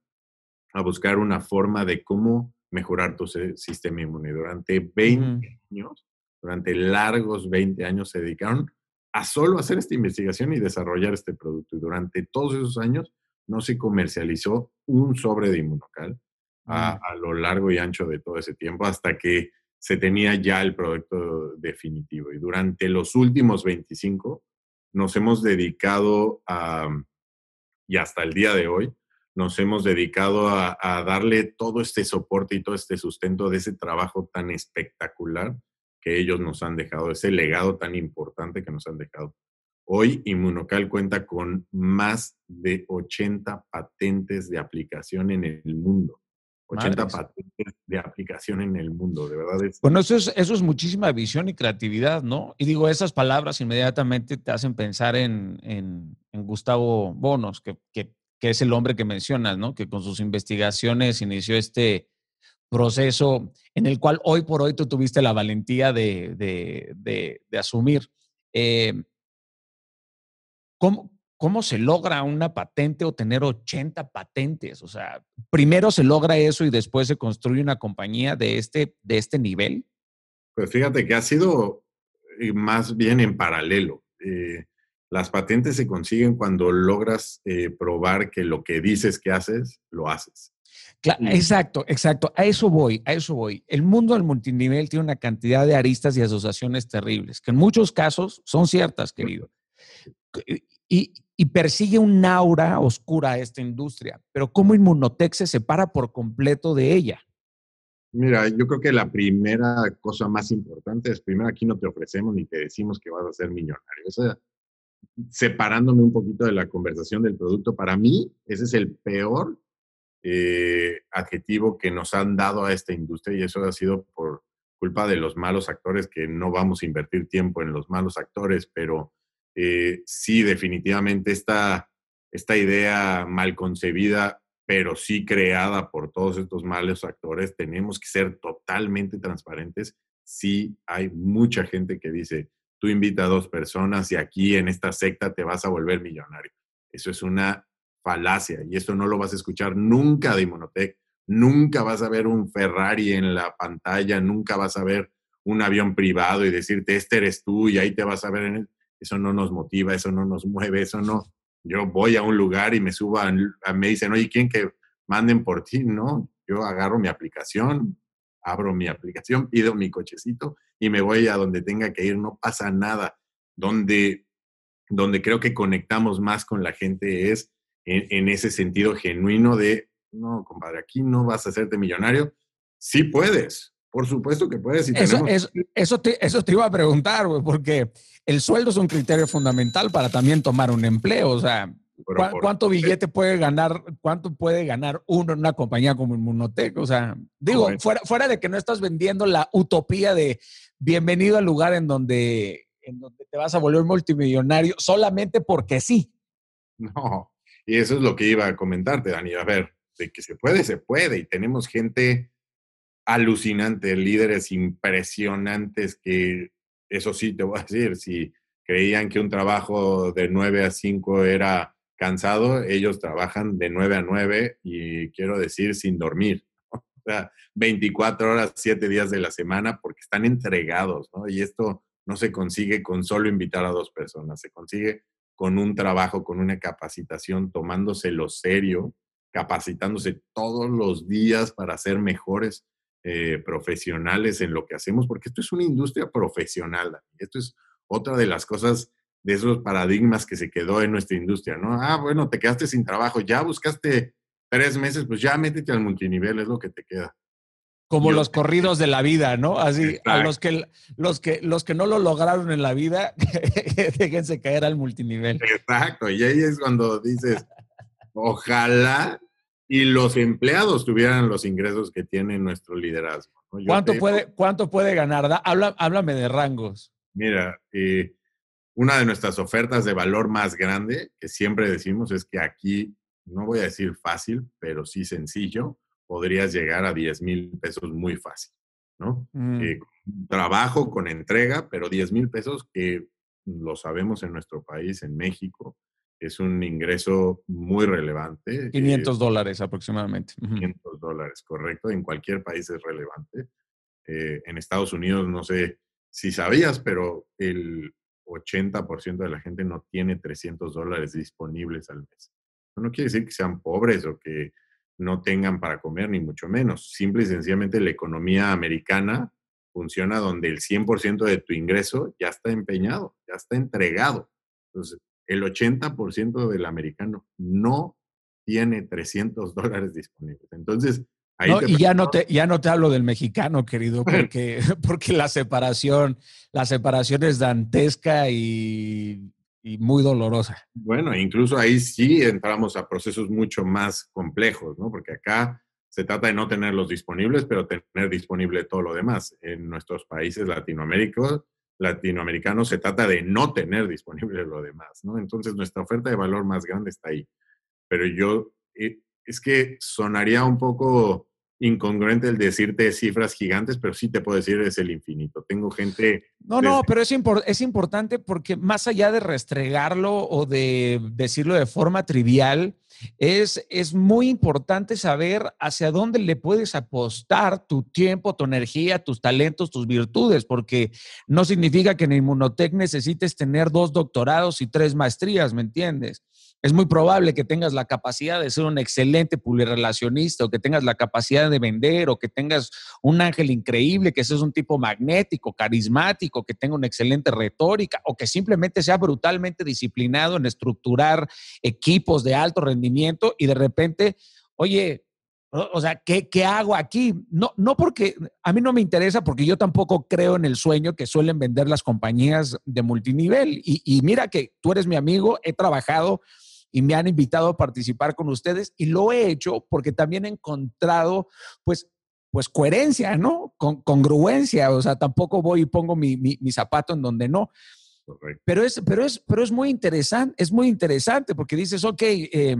a buscar una forma de cómo mejorar tu sistema inmune. Durante 20 años, durante largos 20 años se dedicaron a solo hacer esta investigación y desarrollar este producto. Y durante todos esos años no se comercializó un sobre de inmunocal, a, lo largo y ancho de todo ese tiempo hasta que se tenía ya el producto definitivo. Y durante los últimos 25 nos hemos dedicado a, y hasta el día de hoy, nos hemos dedicado a, darle todo este soporte y todo este sustento de ese trabajo tan espectacular que ellos nos han dejado, ese legado tan importante que nos han dejado. Hoy Inmunocal cuenta con más de 80 patentes de aplicación en el mundo. 80 patentes de aplicación en el mundo, de verdad. Bueno, eso es, eso es muchísima visión y creatividad, ¿no? Y digo, esas palabras inmediatamente te hacen pensar en, en, Gustavo Bonos, que, que, que, es el hombre que mencionas, ¿no? Que con sus investigaciones inició este proceso en el cual hoy por hoy tú tuviste la valentía de, de, de, de asumir. Eh, ¿cómo, ¿Cómo se logra una patente o tener 80 patentes? O sea, primero se logra eso y después se construye una compañía de este, de este nivel. Pues fíjate que ha sido eh, más bien en paralelo. Eh, las patentes se consiguen cuando logras eh, probar que lo que dices que haces, lo haces. exacto, exacto. A eso voy, a eso voy. El mundo del multinivel tiene una cantidad de aristas y asociaciones terribles, que en muchos casos son ciertas, querido. Y, y persigue un aura oscura a esta industria. Pero ¿cómo Inmunotech se separa por completo de ella? Mira, yo creo que la primera cosa más importante es, primero aquí no te ofrecemos ni te decimos que vas a ser millonario. O sea, separándome un poquito de la conversación del producto, para mí ese es el peor eh, adjetivo que nos han dado a esta industria y eso ha sido por culpa de los malos actores, que no vamos a invertir tiempo en los malos actores, pero eh, sí, definitivamente esta, esta idea mal concebida, pero sí creada por todos estos malos actores, tenemos que ser totalmente transparentes. Sí, hay mucha gente que dice, tú invita a dos personas y aquí en esta secta te vas a volver millonario. Eso es una falacia y esto no lo vas a escuchar nunca de Inmunotech Nunca vas a ver un Ferrari en la pantalla, nunca vas a ver un avión privado y decirte, este eres tú y ahí te vas a ver en Eso no nos motiva, eso no nos mueve, eso no. Yo voy a un lugar y me subo, a, me dicen, oye, ¿quién que manden por ti? No, yo agarro mi aplicación, abro mi aplicación, pido mi cochecito y me voy a donde tenga que ir, no pasa nada. Donde, donde creo que conectamos más con la gente es en ese sentido genuino de no, compadre, aquí no vas a hacerte millonario. Sí puedes, por supuesto que puedes. eso, eso, te, eso te iba a preguntar, porque el sueldo es un criterio fundamental para también tomar un empleo. O sea, ¿cuánto billete puede ganar, cuánto puede ganar uno en una compañía como Inmunotech? O sea, digo, fuera, fuera de que no estás vendiendo la utopía de bienvenido al lugar en donde, en donde te vas a volver multimillonario solamente porque sí. No, y eso es lo que iba a comentarte, Dani. A ver, de que se puede, se puede. Y tenemos gente alucinante, líderes impresionantes que, eso sí, te voy a decir, si creían que un trabajo de 9 a 5 era cansado, ellos trabajan de 9 a 9 y quiero decir sin dormir. O sea, 24 horas, 7 días de la semana porque están entregados. Y esto no se consigue con solo invitar a dos personas, se consigue con un trabajo, con una capacitación, tomándoselo serio capacitándose todos los días para ser mejores eh, profesionales en lo que hacemos, porque esto es una industria profesional. Esto es otra de las cosas de esos paradigmas que se quedó en nuestra industria, ¿no? Ah, bueno, te quedaste sin trabajo, ya buscaste tres meses, pues ya métete al multinivel, es lo que te queda. Como los corridos de la vida, ¿no? Así, a los que, los, que, los que no lo lograron en la vida, déjense caer al multinivel. Exacto, y ahí es cuando dices, ojalá y los empleados tuvieran los ingresos que tiene nuestro liderazgo. ¿Cuánto, puede, ¿Cuánto puede ganar? Habla, háblame de rangos. Mira, eh, una de nuestras ofertas de valor más grande, que siempre decimos, es que aquí, no voy a decir fácil, pero sí sencillo, podrías llegar a 10 mil pesos muy fácil, ¿no? Mm. Eh, trabajo con entrega, pero 10 mil pesos que lo sabemos en nuestro país, en México, es un ingreso muy relevante. 500 eh, dólares aproximadamente. 500 dólares, correcto. En cualquier país es relevante. Eh, en Estados Unidos, no sé si sabías, pero el 80% de la gente no tiene 300 dólares disponibles al mes. No quiere decir que sean pobres o que no tengan para comer, ni mucho menos. Simple y sencillamente la economía americana funciona donde el 100% de tu ingreso ya está empeñado, ya está entregado. Entonces, el 80% del americano no tiene 300 dólares disponibles. Entonces, ahí y ya no, te, ya no te hablo del mexicano, querido, porque, porque la separación, la separación es dantesca y, y muy dolorosa. Bueno, incluso ahí sí entramos a procesos mucho más complejos, ¿no? Porque acá se trata de no tenerlos disponibles, pero tener disponible todo lo demás. En nuestros países latinoamericanos latinoamericano se trata de no tener disponible lo demás, ¿no? Entonces nuestra oferta de valor más grande está ahí. Pero yo, eh, es que sonaría un poco incongruente el decirte cifras gigantes, pero sí te puedo decir es el infinito. Tengo gente... No, no, pero es, es importante porque más allá de restregarlo o de decirlo de forma trivial, es, es muy importante saber hacia dónde le puedes apostar tu tiempo, tu energía, tus talentos, tus virtudes, porque no significa que en Inmunotech necesites tener dos doctorados y tres maestrías, ¿me entiendes? Es muy probable que tengas la capacidad de ser un excelente publirelacionista o que tengas la capacidad de vender o que tengas un ángel increíble, que seas un tipo magnético, carismático, que tenga una excelente retórica o que simplemente sea brutalmente disciplinado en estructurar equipos de alto rendimiento y de repente, oye, o sea, ¿qué, ¿qué, hago aquí? No, no porque a mí no me interesa, porque yo tampoco creo en el sueño que suelen vender las compañías de multinivel. Y, y mira que tú eres mi amigo, he trabajado y me han invitado a participar con ustedes y lo he hecho porque también he encontrado, pues, pues coherencia, ¿no? Con, congruencia, o sea, tampoco voy y pongo mi, mi, zapato en donde no. Pero es, pero, es, pero es muy interesante, es muy interesante porque dices, ok, eh,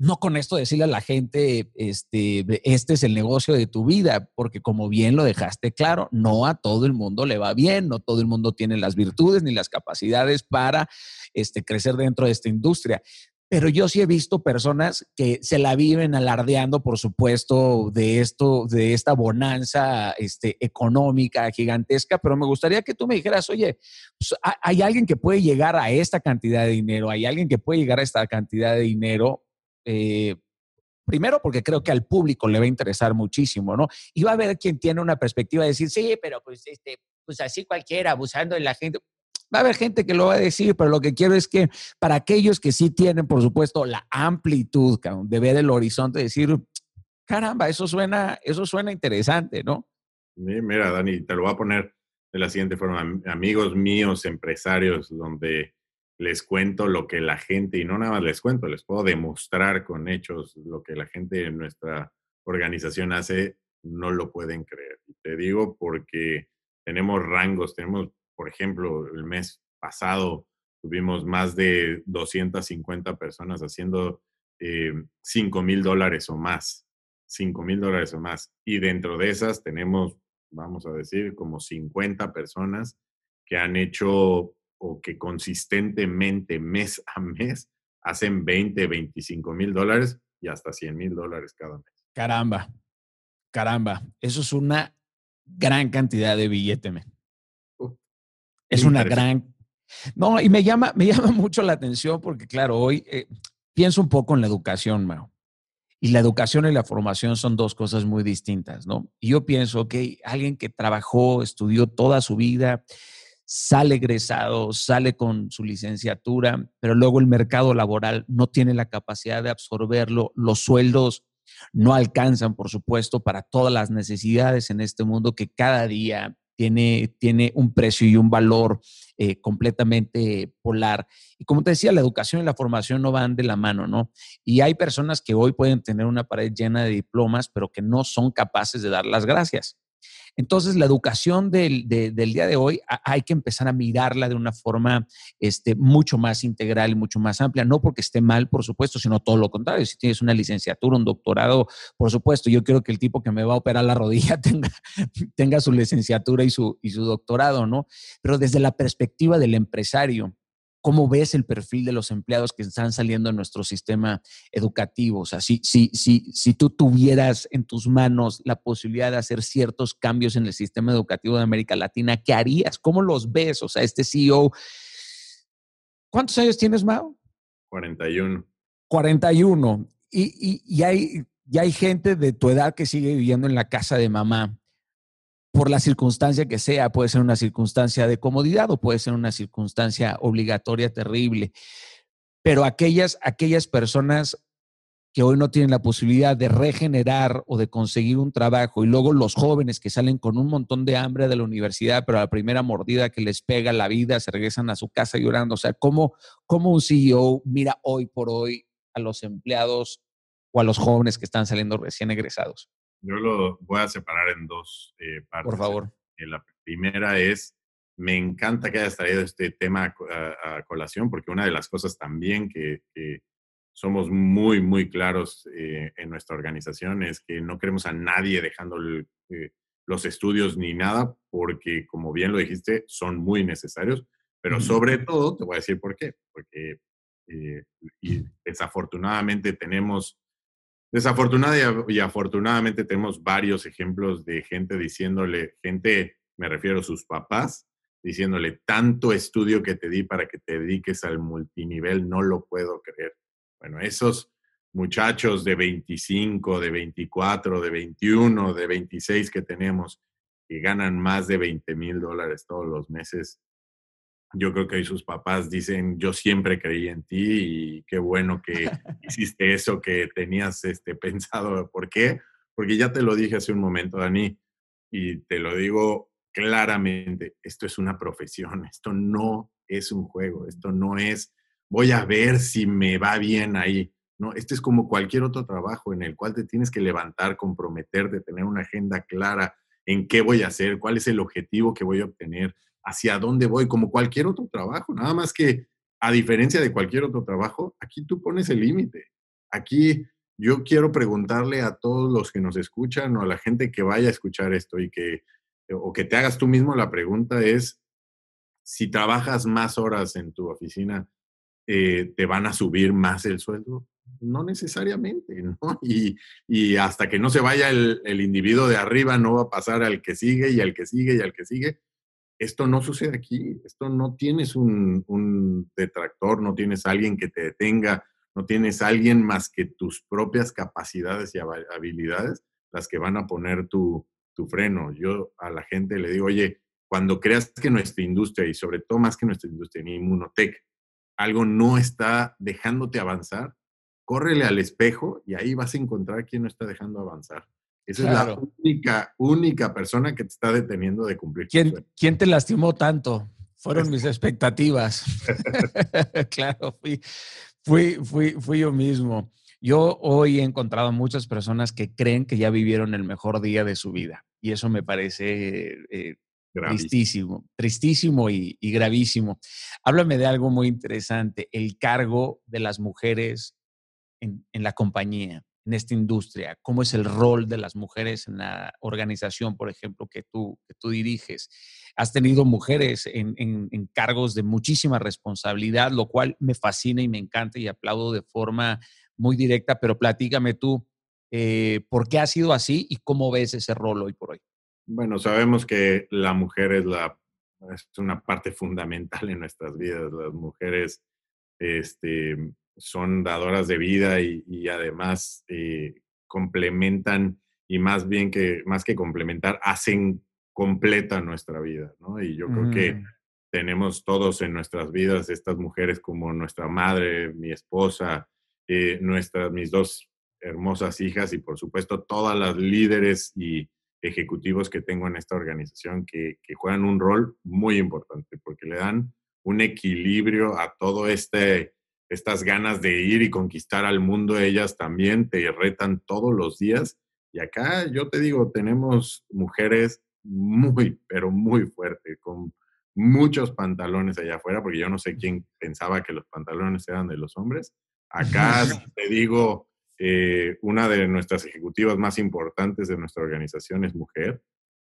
no con esto decirle a la gente, este, este es el negocio de tu vida, porque como bien lo dejaste claro, no a todo el mundo le va bien, no todo el mundo tiene las virtudes ni las capacidades para este, crecer dentro de esta industria. Pero yo sí he visto personas que se la viven alardeando, por supuesto, de esto, de esta bonanza este, económica gigantesca. Pero me gustaría que tú me dijeras, oye, pues, hay alguien que puede llegar a esta cantidad de dinero, hay alguien que puede llegar a esta cantidad de dinero eh, primero porque creo que al público le va a interesar muchísimo, ¿no? Y va a haber quien tiene una perspectiva de decir, sí, pero pues, este, pues así cualquiera, abusando de la gente. Va a haber gente que lo va a decir, pero lo que quiero es que para aquellos que sí tienen, por supuesto, la amplitud de ver el horizonte, decir, caramba, eso suena, eso suena interesante, ¿no? Mira, Dani, te lo voy a poner de la siguiente forma. Amigos míos, empresarios, donde les cuento lo que la gente, y no nada más les cuento, les puedo demostrar con hechos lo que la gente en nuestra organización hace, no lo pueden creer. Te digo porque tenemos rangos, tenemos, por ejemplo, el mes pasado tuvimos más de 250 personas haciendo eh, 5 mil dólares o más, 5 mil dólares o más. Y dentro de esas tenemos, vamos a decir, como 50 personas que han hecho o que consistentemente mes a mes hacen 20, 25 mil dólares y hasta 100 mil dólares cada mes. Caramba, caramba, eso es una gran cantidad de billete, es una gran... No, y me llama, me llama mucho la atención porque, claro, hoy eh, pienso un poco en la educación, Mao. Y la educación y la formación son dos cosas muy distintas, ¿no? Y yo pienso que alguien que trabajó, estudió toda su vida, sale egresado, sale con su licenciatura, pero luego el mercado laboral no tiene la capacidad de absorberlo, los sueldos no alcanzan, por supuesto, para todas las necesidades en este mundo que cada día tiene, tiene un precio y un valor eh, completamente polar. Y como te decía, la educación y la formación no van de la mano, ¿no? Y hay personas que hoy pueden tener una pared llena de diplomas, pero que no son capaces de dar las gracias. Entonces, la educación del, día de hoy hay que empezar a mirarla de una forma este, mucho más integral y mucho más amplia, no porque esté mal, por supuesto, sino todo lo contrario. Si tienes una licenciatura, un doctorado, por supuesto, yo quiero que el tipo que me va a operar la rodilla tenga, tenga su licenciatura y su, y su doctorado, ¿no? Pero desde la perspectiva del empresario, ¿Cómo ves el perfil de los empleados que están saliendo en nuestro sistema educativo? O sea, si, si, si, si tú tuvieras en tus manos la posibilidad de hacer ciertos cambios en el sistema educativo de América Latina, ¿qué harías? ¿Cómo los ves? O sea, este CEO, ¿cuántos años tienes, Mao? 41. 41. Y, y, y, hay, y hay gente de tu edad que sigue viviendo en la casa de mamá por la circunstancia que sea, puede ser una circunstancia de comodidad o puede ser una circunstancia obligatoria terrible. Pero aquellas, aquellas personas que hoy no tienen la posibilidad de regenerar o de conseguir un trabajo y luego los jóvenes que salen con un montón de hambre de la universidad, pero a la primera mordida que les pega la vida se regresan a su casa llorando. O sea, ¿cómo, cómo un CEO mira hoy por hoy a los empleados o a los jóvenes que están saliendo recién egresados? Yo lo voy a separar en dos eh, partes. Por favor. Eh, la primera es, me encanta que hayas traído este tema a, colación, porque una de las cosas también que, somos muy, muy claros eh, en nuestra organización es que no queremos a nadie dejando los estudios ni nada, porque como bien lo dijiste, son muy necesarios, pero sobre todo, te voy a decir por qué, porque y desafortunadamente tenemos Desafortunadamente y afortunadamente tenemos varios ejemplos de gente diciéndole, gente, me refiero a sus papás, diciéndole, tanto estudio que te di para que te dediques al multinivel, no lo puedo creer. Bueno, esos muchachos de 25, de 24, de 21, de 26 que tenemos, que ganan más de 20 mil dólares todos los meses, yo creo que ahí sus papás dicen, yo siempre creí en ti y qué bueno que hiciste eso que tenías este, pensado. ¿Por qué? Porque ya te lo dije hace un momento, Dani, y te lo digo claramente, esto es una profesión, esto no es un juego, esto no es, voy a ver si me va bien ahí. No, este es como cualquier otro trabajo en el cual te tienes que levantar, comprometerte, tener una agenda clara en qué voy a hacer, cuál es el objetivo que voy a obtener, hacia dónde voy, como cualquier otro trabajo. Nada más que, a diferencia de cualquier otro trabajo, aquí tú pones el límite. Aquí yo quiero preguntarle a todos los que nos escuchan o a la gente que vaya a escuchar esto y que, o que te hagas tú mismo la pregunta es, si trabajas más horas en tu oficina, eh, ¿te van a subir más el sueldo? No necesariamente, ¿no? Y, hasta que no se vaya el, individuo de arriba, no va a pasar al que sigue y al que sigue y al que sigue. Esto no sucede aquí. Esto no tienes un, detractor, no tienes alguien que te detenga, no tienes alguien más que tus propias capacidades y habilidades las que van a poner tu, tu freno. Yo a la gente le digo, oye, cuando creas que nuestra industria, y sobre todo más que nuestra industria, en Inmunotech, algo no está dejándote avanzar, córrele al espejo y ahí vas a encontrar quién no está dejando avanzar. Esa es la única, única persona que te está deteniendo de cumplir. ¿Quién, ¿quién te lastimó tanto? Fueron mis expectativas. claro, fui, fui, fui, fui yo mismo. Yo hoy he encontrado muchas personas que creen que ya vivieron el mejor día de su vida y eso me parece eh, Tristísimo, tristísimo y, gravísimo. Háblame de algo muy interesante, el cargo de las mujeres en, la compañía, en esta industria. ¿Cómo es el rol de las mujeres en la organización, por ejemplo, que tú, que tú diriges? Has tenido mujeres en, cargos de muchísima responsabilidad, lo cual me fascina y me encanta y aplaudo de forma muy directa, pero platícame tú, eh, ¿por qué ha sido así y cómo ves ese rol hoy por hoy? Bueno, sabemos que la mujer es, la, es una parte fundamental en nuestras vidas. Las mujeres este, son dadoras de vida y, además eh, complementan y más bien que, más que complementar, hacen completa nuestra vida, ¿no? Y yo creo que mm. tenemos todos en nuestras vidas estas mujeres como nuestra madre, mi esposa, eh, nuestras, mis dos hermosas hijas y por supuesto todas las líderes y ejecutivos que tengo en esta organización que, juegan un rol muy importante porque le dan un equilibrio a todo este estas ganas de ir y conquistar al mundo, ellas también te retan todos los días. Y acá yo te digo, tenemos mujeres muy, pero muy fuertes, con muchos pantalones allá afuera, porque yo no sé quién pensaba que los pantalones eran de los hombres. Acá te digo, eh, una de nuestras ejecutivas más importantes de nuestra organización es mujer,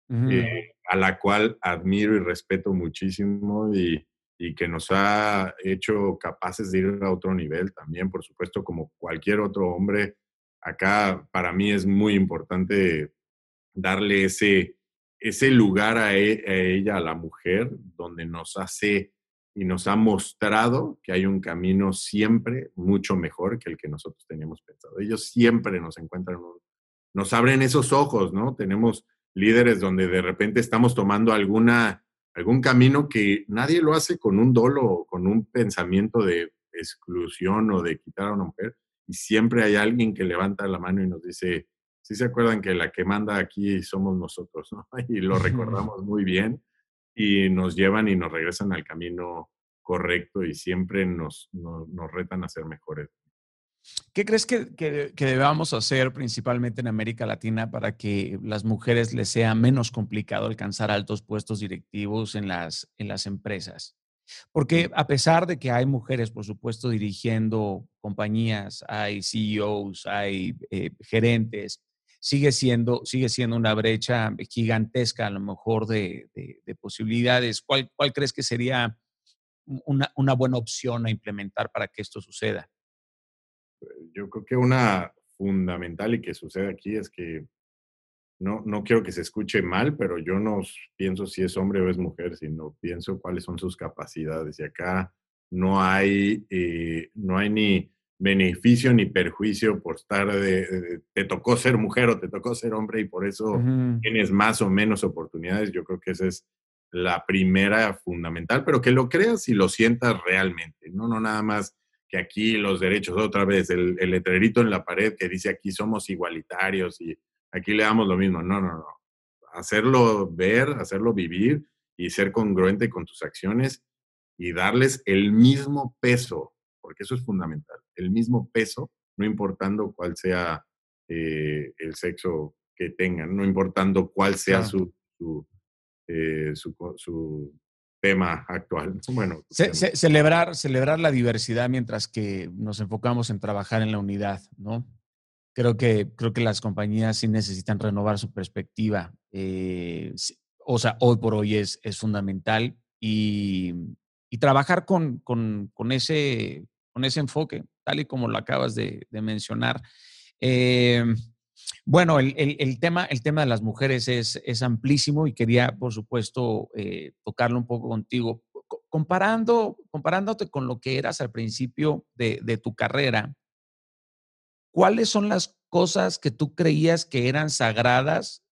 eh, a la cual admiro y respeto muchísimo y, que nos ha hecho capaces de ir a otro nivel también, por supuesto, como cualquier otro hombre. Acá para mí es muy importante darle ese, ese lugar a, e, a ella, a la mujer, donde nos hace y nos ha mostrado que hay un camino siempre mucho mejor que el que nosotros teníamos pensado. Ellos siempre nos encuentran, nos abren esos ojos, ¿no? Tenemos líderes donde de repente estamos tomando alguna, algún camino que nadie lo hace con un dolo, con un pensamiento de exclusión o de quitar a una mujer, y siempre hay alguien que levanta la mano y nos dice, sí se acuerdan que la que manda aquí somos nosotros, ¿no? Y lo recordamos muy bien y nos llevan y nos regresan al camino correcto y siempre nos, nos, retan a ser mejores. ¿Qué crees que, que, debamos hacer principalmente en América Latina para que las mujeres les sea menos complicado alcanzar altos puestos directivos en las, empresas? Porque a pesar de que hay mujeres, por supuesto, dirigiendo compañías, hay CEOs, hay eh, gerentes, sigue siendo, sigue siendo una brecha gigantesca a lo mejor de, posibilidades. ¿Cuál, ¿Cuál, crees que sería una, una, buena opción a implementar para que esto suceda? Yo creo que una fundamental y que sucede aquí es que no, no quiero que se escuche mal, pero yo no pienso si es hombre o es mujer, sino pienso cuáles son sus capacidades. Y acá no hay, eh, no hay ni beneficio ni perjuicio por estar de, te tocó ser mujer o te tocó ser hombre y por eso tienes más o menos oportunidades. Yo creo que esa es la primera fundamental, pero que lo creas y lo sientas realmente, no, no nada más que aquí los derechos, otra vez, el, el letrerito en la pared que dice aquí somos igualitarios y aquí le damos lo mismo. No, no, no. Hacerlo ver, hacerlo vivir y ser congruente con tus acciones y darles el mismo peso porque eso es fundamental, el mismo peso no importando cuál sea eh, el sexo que tengan, no importando cuál sea su, eh, su, su, tema actual. Bueno, celebrar, celebrar la diversidad mientras que nos enfocamos en trabajar en la unidad, ¿no? Creo que, creo que las compañías sí necesitan renovar su perspectiva. Eh, o sea, hoy por hoy es, es fundamental y, y trabajar con, con, con, ese, con ese enfoque, tal y como lo acabas de, de mencionar. Eh, bueno, el, tema, el tema de las mujeres es, amplísimo y quería, por supuesto, eh, tocarlo un poco contigo. Comparando, comparándote con lo que eras al principio de, de tu carrera, ¿cuáles son las cosas que tú creías que eran sagradas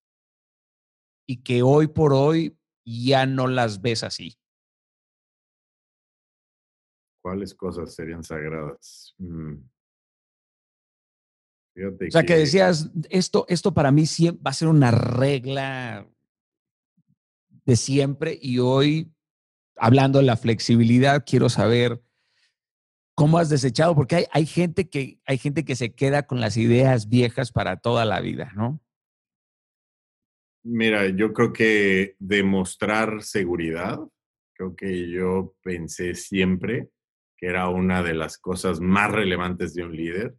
y que hoy por hoy ya no las ves así? ¿Cuáles cosas serían sagradas? Mm. O sea, que, decías, esto, esto para mí va a ser una regla de siempre y hoy, hablando de la flexibilidad, quiero saber cómo has desechado, porque hay, hay, gente que, hay gente que se queda con las ideas viejas para toda la vida, ¿no? Mira, yo creo que demostrar seguridad, creo que yo pensé siempre que era una de las cosas más relevantes de un líder.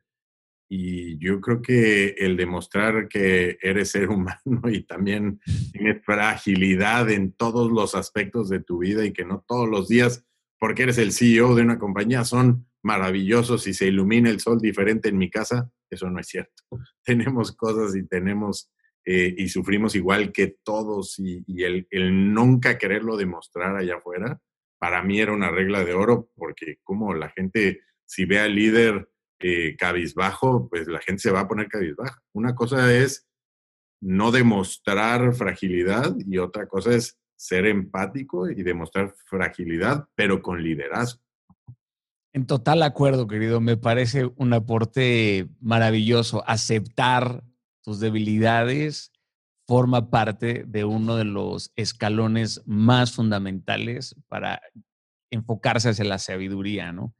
Y yo creo que el demostrar que eres ser humano y también tienes fragilidad en todos los aspectos de tu vida y que no todos los días, porque eres el CEO de una compañía, son maravillosos y se ilumina el sol diferente en mi casa, eso no es cierto. Tenemos cosas y tenemos eh, y sufrimos igual que todos y, el, el, nunca quererlo demostrar allá afuera para mí era una regla de oro, porque como la gente, si ve al líder eh, cabizbajo, pues la gente se va a poner cabizbaja. Una cosa es no demostrar fragilidad y otra cosa es ser empático y demostrar fragilidad, pero con liderazgo. En total acuerdo, querido. Me parece un aporte maravilloso. Aceptar tus debilidades forma parte de uno de los escalones más fundamentales para enfocarse hacia la sabiduría, ¿no?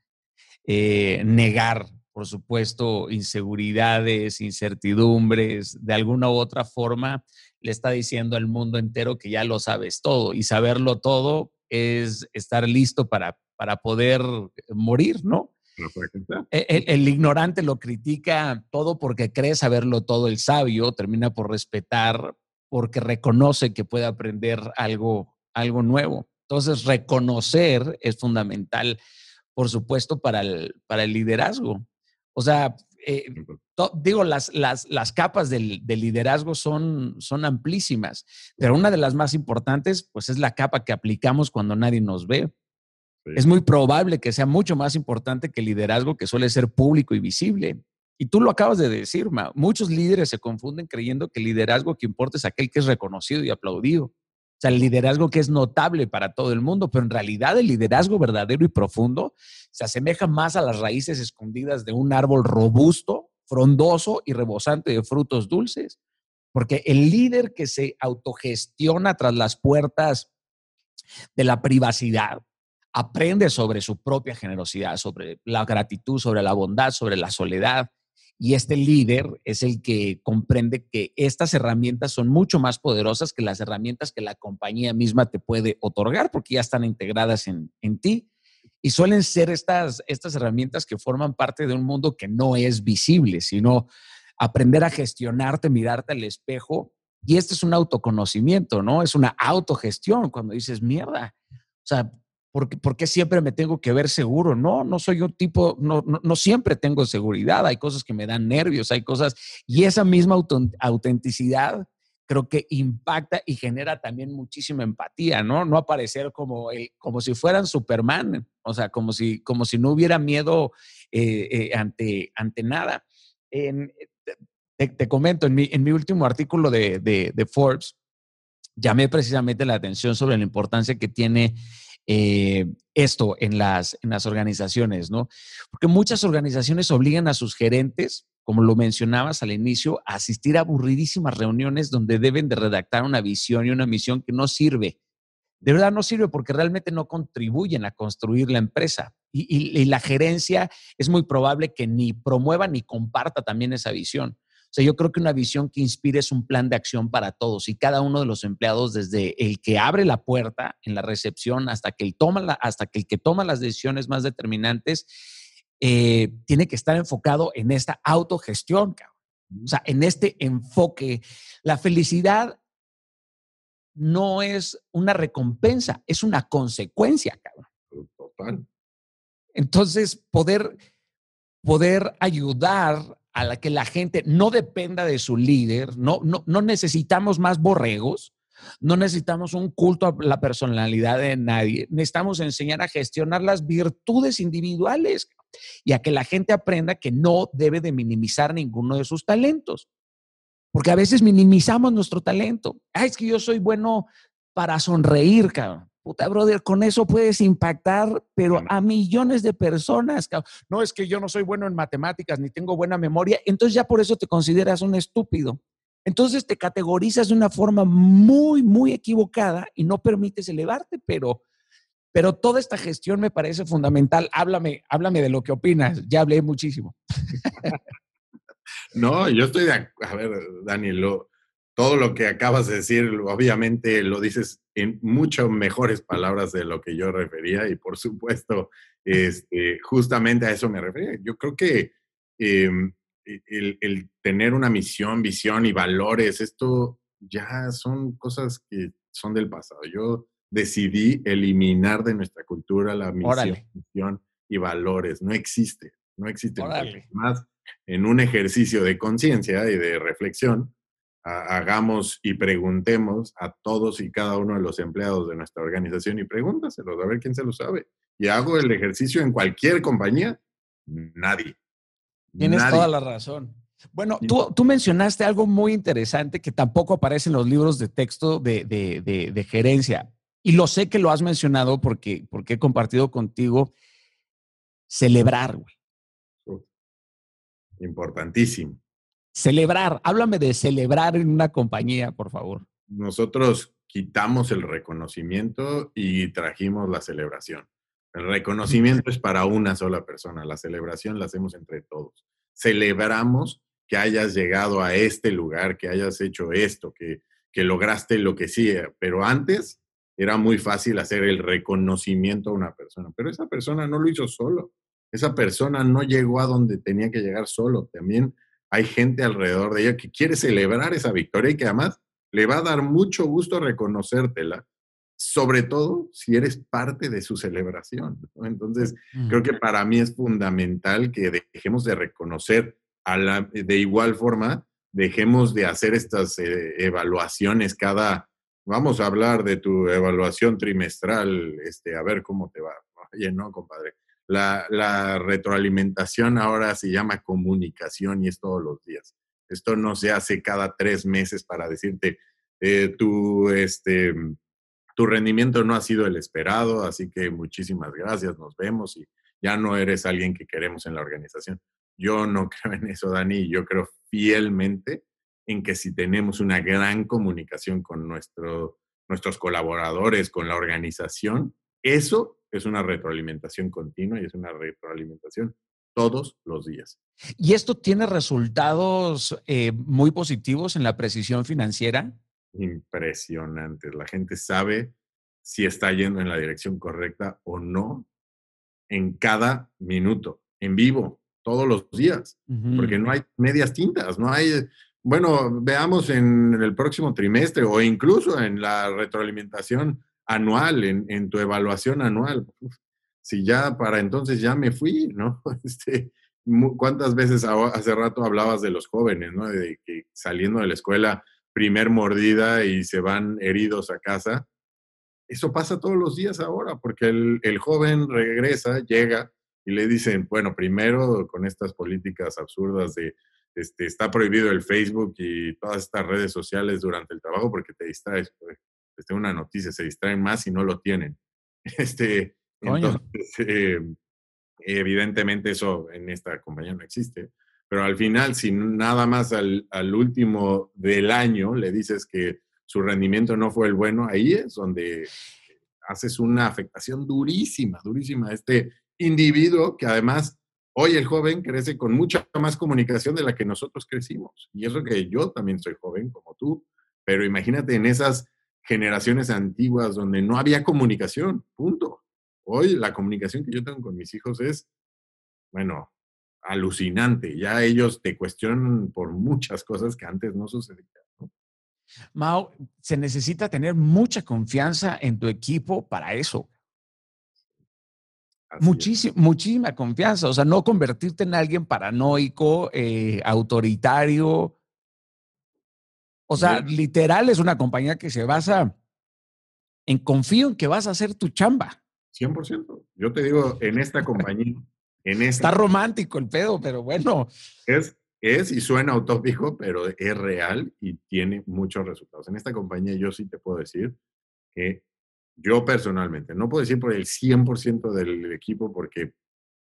Eh, negar, por supuesto, inseguridades, incertidumbres, de alguna u otra forma, le está diciendo al mundo entero que ya lo sabes todo y saberlo todo es estar listo para, para poder morir, ¿no? E, el, el, ignorante lo critica todo porque cree saberlo todo. El sabio termina por respetar porque reconoce que puede aprender algo, algo nuevo. Entonces, reconocer es fundamental, por supuesto, para el, para el liderazgo. O sea, eh, digo, las, las, las capas del, del, liderazgo son, son amplísimas, pero una de las más importantes, pues es la capa que aplicamos cuando nadie nos ve. Es muy probable que sea mucho más importante que el liderazgo que suele ser público y visible. Y tú lo acabas de decir, Ma. muchos líderes se confunden creyendo que el liderazgo que importa es aquel que es reconocido y aplaudido. Sea, el liderazgo que es notable para todo el mundo, pero en realidad el liderazgo verdadero y profundo se asemeja más a las raíces escondidas de un árbol robusto, frondoso y rebosante de frutos dulces. Porque el líder que se autogestiona tras las puertas de la privacidad, aprende sobre su propia generosidad, sobre la gratitud, sobre la bondad, sobre la soledad. Y este líder es el que comprende que estas herramientas son mucho más poderosas que las herramientas que la compañía misma te puede otorgar porque ya están integradas en, en ti. Y suelen ser estas, estas herramientas que forman parte de un mundo que no es visible, sino aprender a gestionarte, mirarte al espejo. Y este es un autoconocimiento, ¿no? Es una autogestión cuando dices, mierda. O sea, ¿Por qué, siempre me tengo que ver seguro? No, no soy un tipo, no, no, siempre tengo seguridad, hay cosas que me dan nervios, hay cosas, y esa misma autenticidad creo que impacta y genera también muchísima empatía, ¿no? No aparecer como, como si fueran Superman, o sea, como si, como si no hubiera miedo eh, eh, ante, ante nada. te, comento, en mi, en mi último artículo de, de, de Forbes, llamé precisamente la atención sobre la importancia que tiene eh, esto en las, en las organizaciones, ¿no? Porque muchas organizaciones obligan a sus gerentes, como lo mencionabas al inicio, a asistir a aburridísimas reuniones donde deben de redactar una visión y una misión que no sirve de verdad no sirve porque realmente no contribuyen a construir la empresa. Y, la gerencia es muy probable que ni promueva ni comparta también esa visión. O sea, yo creo que una visión que inspire es un plan de acción para todos y cada uno de los empleados, desde el que abre la puerta en la recepción hasta que el, toma hasta que, el que toma las decisiones más determinantes, eh, tiene que estar enfocado en esta autogestión, o sea, en este enfoque. La felicidad no es una recompensa, es una consecuencia, cabrón. Total. Entonces, poder, poder ayudar a la que la gente no dependa de su líder, no, no, no necesitamos más borregos, no necesitamos un culto a la personalidad de nadie, necesitamos enseñar a gestionar las virtudes individuales y a que la gente aprenda que no debe de minimizar ninguno de sus talentos. Porque a veces minimizamos nuestro talento. Ay, es que yo soy bueno para sonreír, cabrón. Puta, brother, con eso puedes impactar, pero a millones de personas. No es que yo no soy bueno en matemáticas ni tengo buena memoria, entonces ya por eso te consideras un estúpido. Entonces te categorizas de una forma muy, muy equivocada y no permites elevarte, pero, pero toda esta gestión me parece fundamental. Háblame, háblame de lo que opinas. Ya hablé muchísimo. No, yo estoy de A ver, Dani, lo, todo lo que acabas de decir, obviamente lo dices en mucho mejores palabras de lo que yo refería y por supuesto, este, justamente a eso me refería. Yo creo que em, e, el, tener una misión, visión y valores, esto ya son cosas que son del pasado. Yo decidí eliminar de nuestra cultura la misión, y valores. No existe, no existe. Más en un ejercicio de conciencia y de reflexión, hagamos y preguntemos a todos y cada uno de los empleados de nuestra organización y pregúntaselos a ver quién se lo sabe. Y hago el ejercicio en cualquier compañía, nadie. Tienes toda la razón. Bueno, tú, tú, mencionaste algo muy interesante que tampoco aparece en los libros de texto de, de, de, gerencia. Y lo sé que lo has mencionado porque, porque he compartido contigo. Celebrar, güey. Importantísimo. Celebrar, háblame de celebrar en una compañía, por favor. Nosotros quitamos el reconocimiento y trajimos la celebración. El reconocimiento es para una sola persona, la celebración la hacemos entre todos. Celebramos que hayas llegado a este lugar, que hayas hecho esto, que, que lograste lo que sí, pero antes era muy fácil hacer el reconocimiento a una persona, pero esa persona no lo hizo solo, esa persona no llegó a donde tenía que llegar solo, también hay gente alrededor de ella que quiere celebrar esa victoria y que además le va a dar mucho gusto reconocértela, sobre todo si eres parte de su celebración. Entonces, creo que para mí es fundamental que dejemos de reconocer a la, de igual forma, dejemos de hacer estas eh, evaluaciones cada, vamos a hablar de tu evaluación trimestral, este, a ver cómo te va. Oye, no, compadre, la, retroalimentación ahora se llama comunicación y es todos los días. Esto no se hace cada tres meses para decirte, eh, tu, este, tu rendimiento no ha sido el esperado, así que muchísimas gracias, nos vemos y ya no eres alguien que queremos en la organización. Yo no creo en eso, Dani, yo creo fielmente en que si tenemos una gran comunicación con nuestro, nuestros colaboradores, con la organización, eso es una retroalimentación continua y es una retroalimentación todos los días. ¿Y esto tiene resultados eh, muy positivos en la precisión financiera? Impresionantes. La gente sabe si está yendo en la dirección correcta o no en cada minuto, en vivo, todos los días, porque no hay medias tintas, no hay, bueno, veamos en el próximo trimestre o incluso en la retroalimentación anual, en, tu evaluación anual. si ya para entonces ya me fui, ¿no? Este, ¿Cuántas veces hace rato hablabas de los jóvenes, ¿no? De que saliendo de la escuela, primer mordida y se van heridos a casa. Eso pasa todos los días ahora, porque el, el joven regresa, llega y le dicen, bueno, primero con estas políticas absurdas de este, está prohibido el Facebook y todas estas redes sociales durante el trabajo porque te distraes. Pues, les tengo una noticia, se distraen más y no lo tienen. Este, entonces, em, evidentemente eso en esta compañía no existe. Pero al final, si nada más al, al, último del año le dices que su rendimiento no fue el bueno, ahí es donde haces una afectación durísima, durísima a este individuo que además hoy el joven crece con mucha más comunicación de la que nosotros crecimos. Y eso que yo también soy joven como tú, pero imagínate en esas generaciones antiguas donde no había comunicación, punto. Hoy la comunicación que yo tengo con mis hijos es, bueno, alucinante. Ya ellos te cuestionan por muchas cosas que antes no sucedían. Mao, se necesita tener mucha confianza en tu equipo para eso. Muchísima, muchísima confianza, o sea, no convertirte en alguien paranoico, eh, autoritario. O sea, literal es una compañía que se basa en confío en que vas a hacer tu chamba. 100%. Yo te digo, en esta compañía, en esta... Está romántico el pedo, pero bueno. Es, es y suena utópico, pero es real y tiene muchos resultados. En esta compañía yo sí te puedo decir que yo personalmente, no puedo decir por el 100% del equipo porque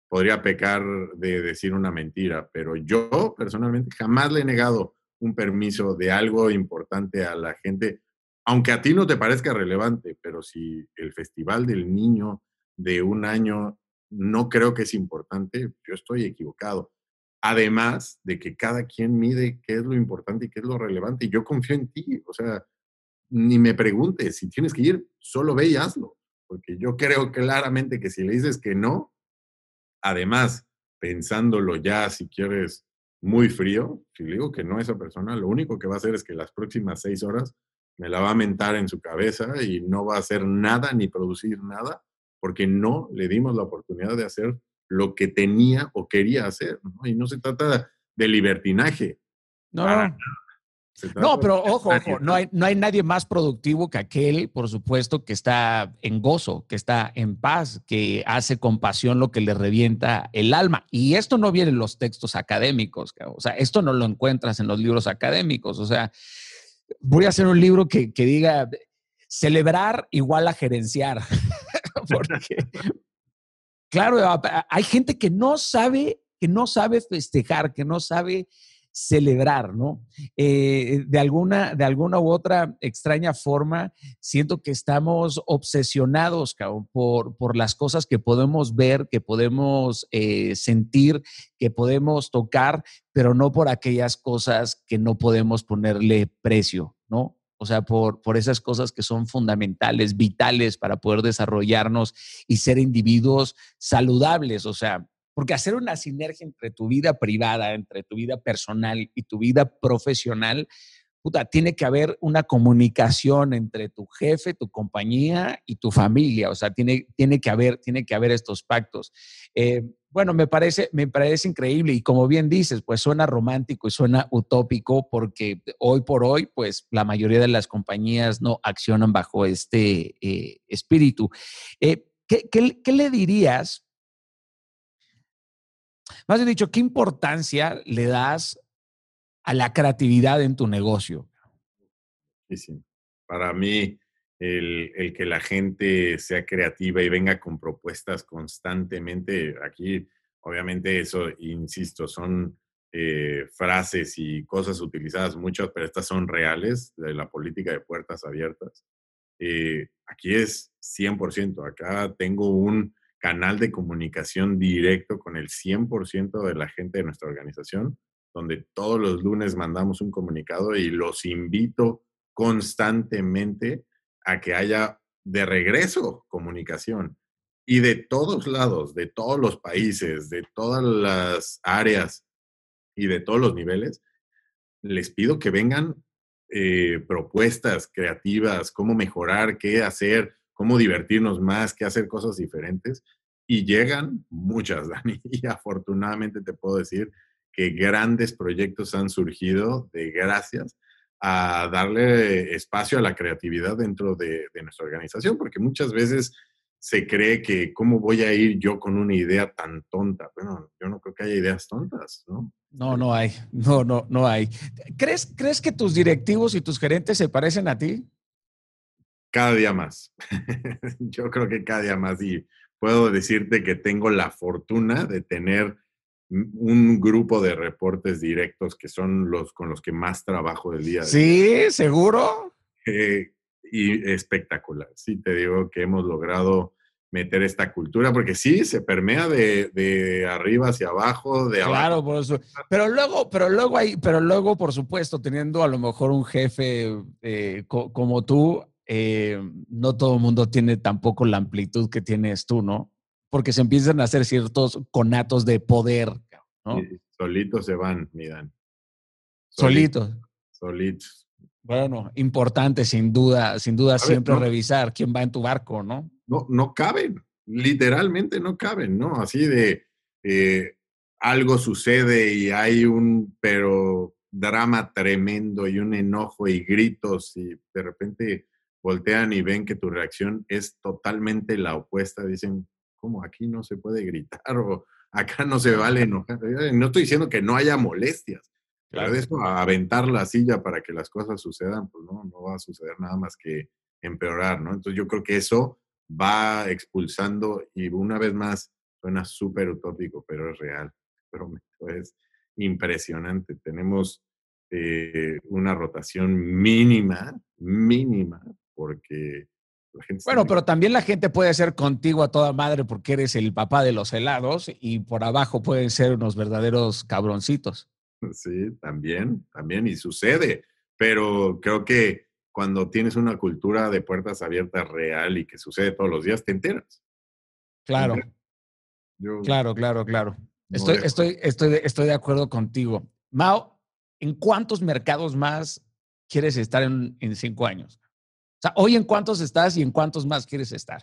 podría pecar de decir una mentira, pero yo personalmente jamás le he negado un permiso de algo importante a la gente, aunque a ti no te parezca relevante, pero si el Festival del Niño de un año no creo que es importante, yo estoy equivocado. Además de que cada quien mide qué es lo importante y qué es lo relevante. Y yo confío en ti. O sea, ni me preguntes si tienes que ir, solo ve y hazlo. Porque yo creo claramente que si le dices que no, además, pensándolo ya, si quieres, muy frío, si le digo que no a esa persona, lo único que va a hacer es que las próximas seis horas me la va a mentar en su cabeza y no va a hacer nada ni producir nada, porque no le dimos la oportunidad de hacer lo que tenía o quería hacer. Y no se trata de libertinaje. No, no. No, pero ojo, ojo, no hay, no hay nadie más productivo que aquel, por supuesto, que está en gozo, que está en paz, que hace con pasión lo que le revienta el alma. Y esto no viene en los textos académicos, o sea, esto no lo encuentras en los libros académicos. O sea, voy a hacer un libro que, que diga celebrar igual a gerenciar. Porque, claro, hay gente que no sabe, que no sabe festejar, que no sabe celebrar, ¿no? Eh, de, alguna, de alguna u otra extraña forma, siento que estamos obsesionados por, por las cosas que podemos ver, que podemos eh, sentir, que podemos tocar, pero no por aquellas cosas que no podemos ponerle precio, ¿no? O sea, por, por esas cosas que son fundamentales, vitales para poder desarrollarnos y ser individuos saludables. O sea, porque hacer una sinergia entre tu vida privada, entre tu vida personal y tu vida profesional, puta, tiene que haber una comunicación entre tu jefe, tu compañía y tu familia. O sea, tiene, tiene, que, haber, tiene que haber estos pactos. Eh, bueno, me parece, me parece increíble y como bien dices, pues suena romántico y suena utópico porque hoy por hoy, pues la mayoría de las compañías no accionan bajo este eh, espíritu. Eh, ¿qué, qué le dirías más bien dicho, ¿qué importancia le das a la creatividad en tu negocio? Sí. Para mí, el, que la gente sea creativa y venga con propuestas constantemente, aquí obviamente eso, insisto, son eh, frases y cosas utilizadas muchas, pero estas son reales de la política de puertas abiertas. Eh, aquí es 100%, acá tengo un canal de comunicación directo con el 100% de la gente de nuestra organización, donde todos los lunes mandamos un comunicado y los invito constantemente a que haya de regreso comunicación. Y de todos lados, de todos los países, de todas las áreas y de todos los niveles, les pido que vengan eh, propuestas creativas, cómo mejorar, qué hacer, cómo divertirnos más, qué hacer cosas diferentes. Y llegan muchas, Dani. Y afortunadamente te puedo decir que grandes proyectos han surgido de gracias a darle espacio a la creatividad dentro de, nuestra organización, porque muchas veces se cree que cómo voy a ir yo con una idea tan tonta. Bueno, yo no creo que haya ideas tontas, ¿no? No, no hay, no, no, no hay. ¿Crees, ¿Crees que tus directivos y tus gerentes se parecen a ti? Cada día más. Yo creo que cada día más. Y puedo decirte que tengo la fortuna de tener un grupo de reportes directos que son los con los que más trabajo del día. Sí, seguro. Eh, y espectacular. Sí, te digo que hemos logrado meter esta cultura, porque sí, se permea de, arriba hacia abajo, de claro, por eso. Pero luego, pero luego hay, pero luego, por supuesto, teniendo a lo mejor un jefe eh, como tú, eh, no todo el mundo tiene tampoco la amplitud que tienes tú, ¿no? Porque se empiezan a hacer ciertos conatos de poder, ¿no? solitos se van, miran. Solitos. Solitos. Bueno, importante, sin duda, sin duda, siempre revisar quién va en tu barco, ¿no? No, no caben, literalmente no caben, ¿no? Así de eh, algo sucede y hay un, pero drama tremendo y un enojo y gritos y de repente voltean y ven que tu reacción es totalmente la opuesta, dicen, ¿cómo aquí no se puede gritar o acá no se vale enojar? No estoy diciendo que no haya molestias, Claro. eso, aventar la silla para que las cosas sucedan, pues no, no va a suceder nada más que empeorar, ¿no? Entonces yo creo que eso va expulsando y una vez más suena súper utópico, pero es real, pero es impresionante. Tenemos eh, una rotación mínima, mínima, porque la gente... Bueno, pero también la gente puede ser contigo a toda madre porque eres el papá de los helados y por abajo pueden ser unos verdaderos cabroncitos. Sí, también, también, y sucede, pero creo que cuando tienes una cultura de puertas abiertas real y que sucede todos los días, te enteras. Claro. claro, claro, claro. estoy, estoy, estoy, estoy de acuerdo contigo. Mao, ¿en cuántos mercados más quieres estar en, en cinco años? O sea, hoy en cuántos estás y en cuántos más quieres estar.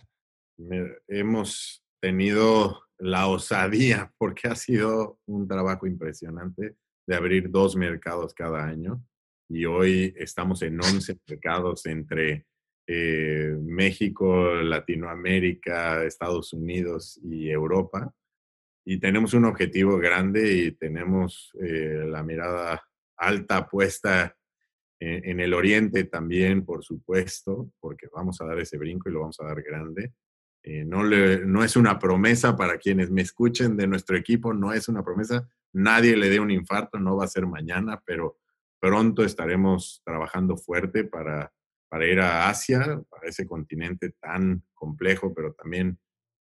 Hemos tenido la osadía, porque ha sido un trabajo impresionante de abrir dos mercados cada año y hoy estamos en 11 mercados entre eh, México, Latinoamérica, Estados Unidos y Europa. Y tenemos un objetivo grande y tenemos eh, la mirada alta puesta en, el oriente también, por supuesto, porque vamos a dar ese brinco y lo vamos a dar grande. Eh, no, le, no es una promesa para quienes me escuchen de nuestro equipo, no es una promesa, nadie le dé un infarto, no va a ser mañana, pero pronto estaremos trabajando fuerte para, para ir a Asia, para ese continente tan complejo, pero también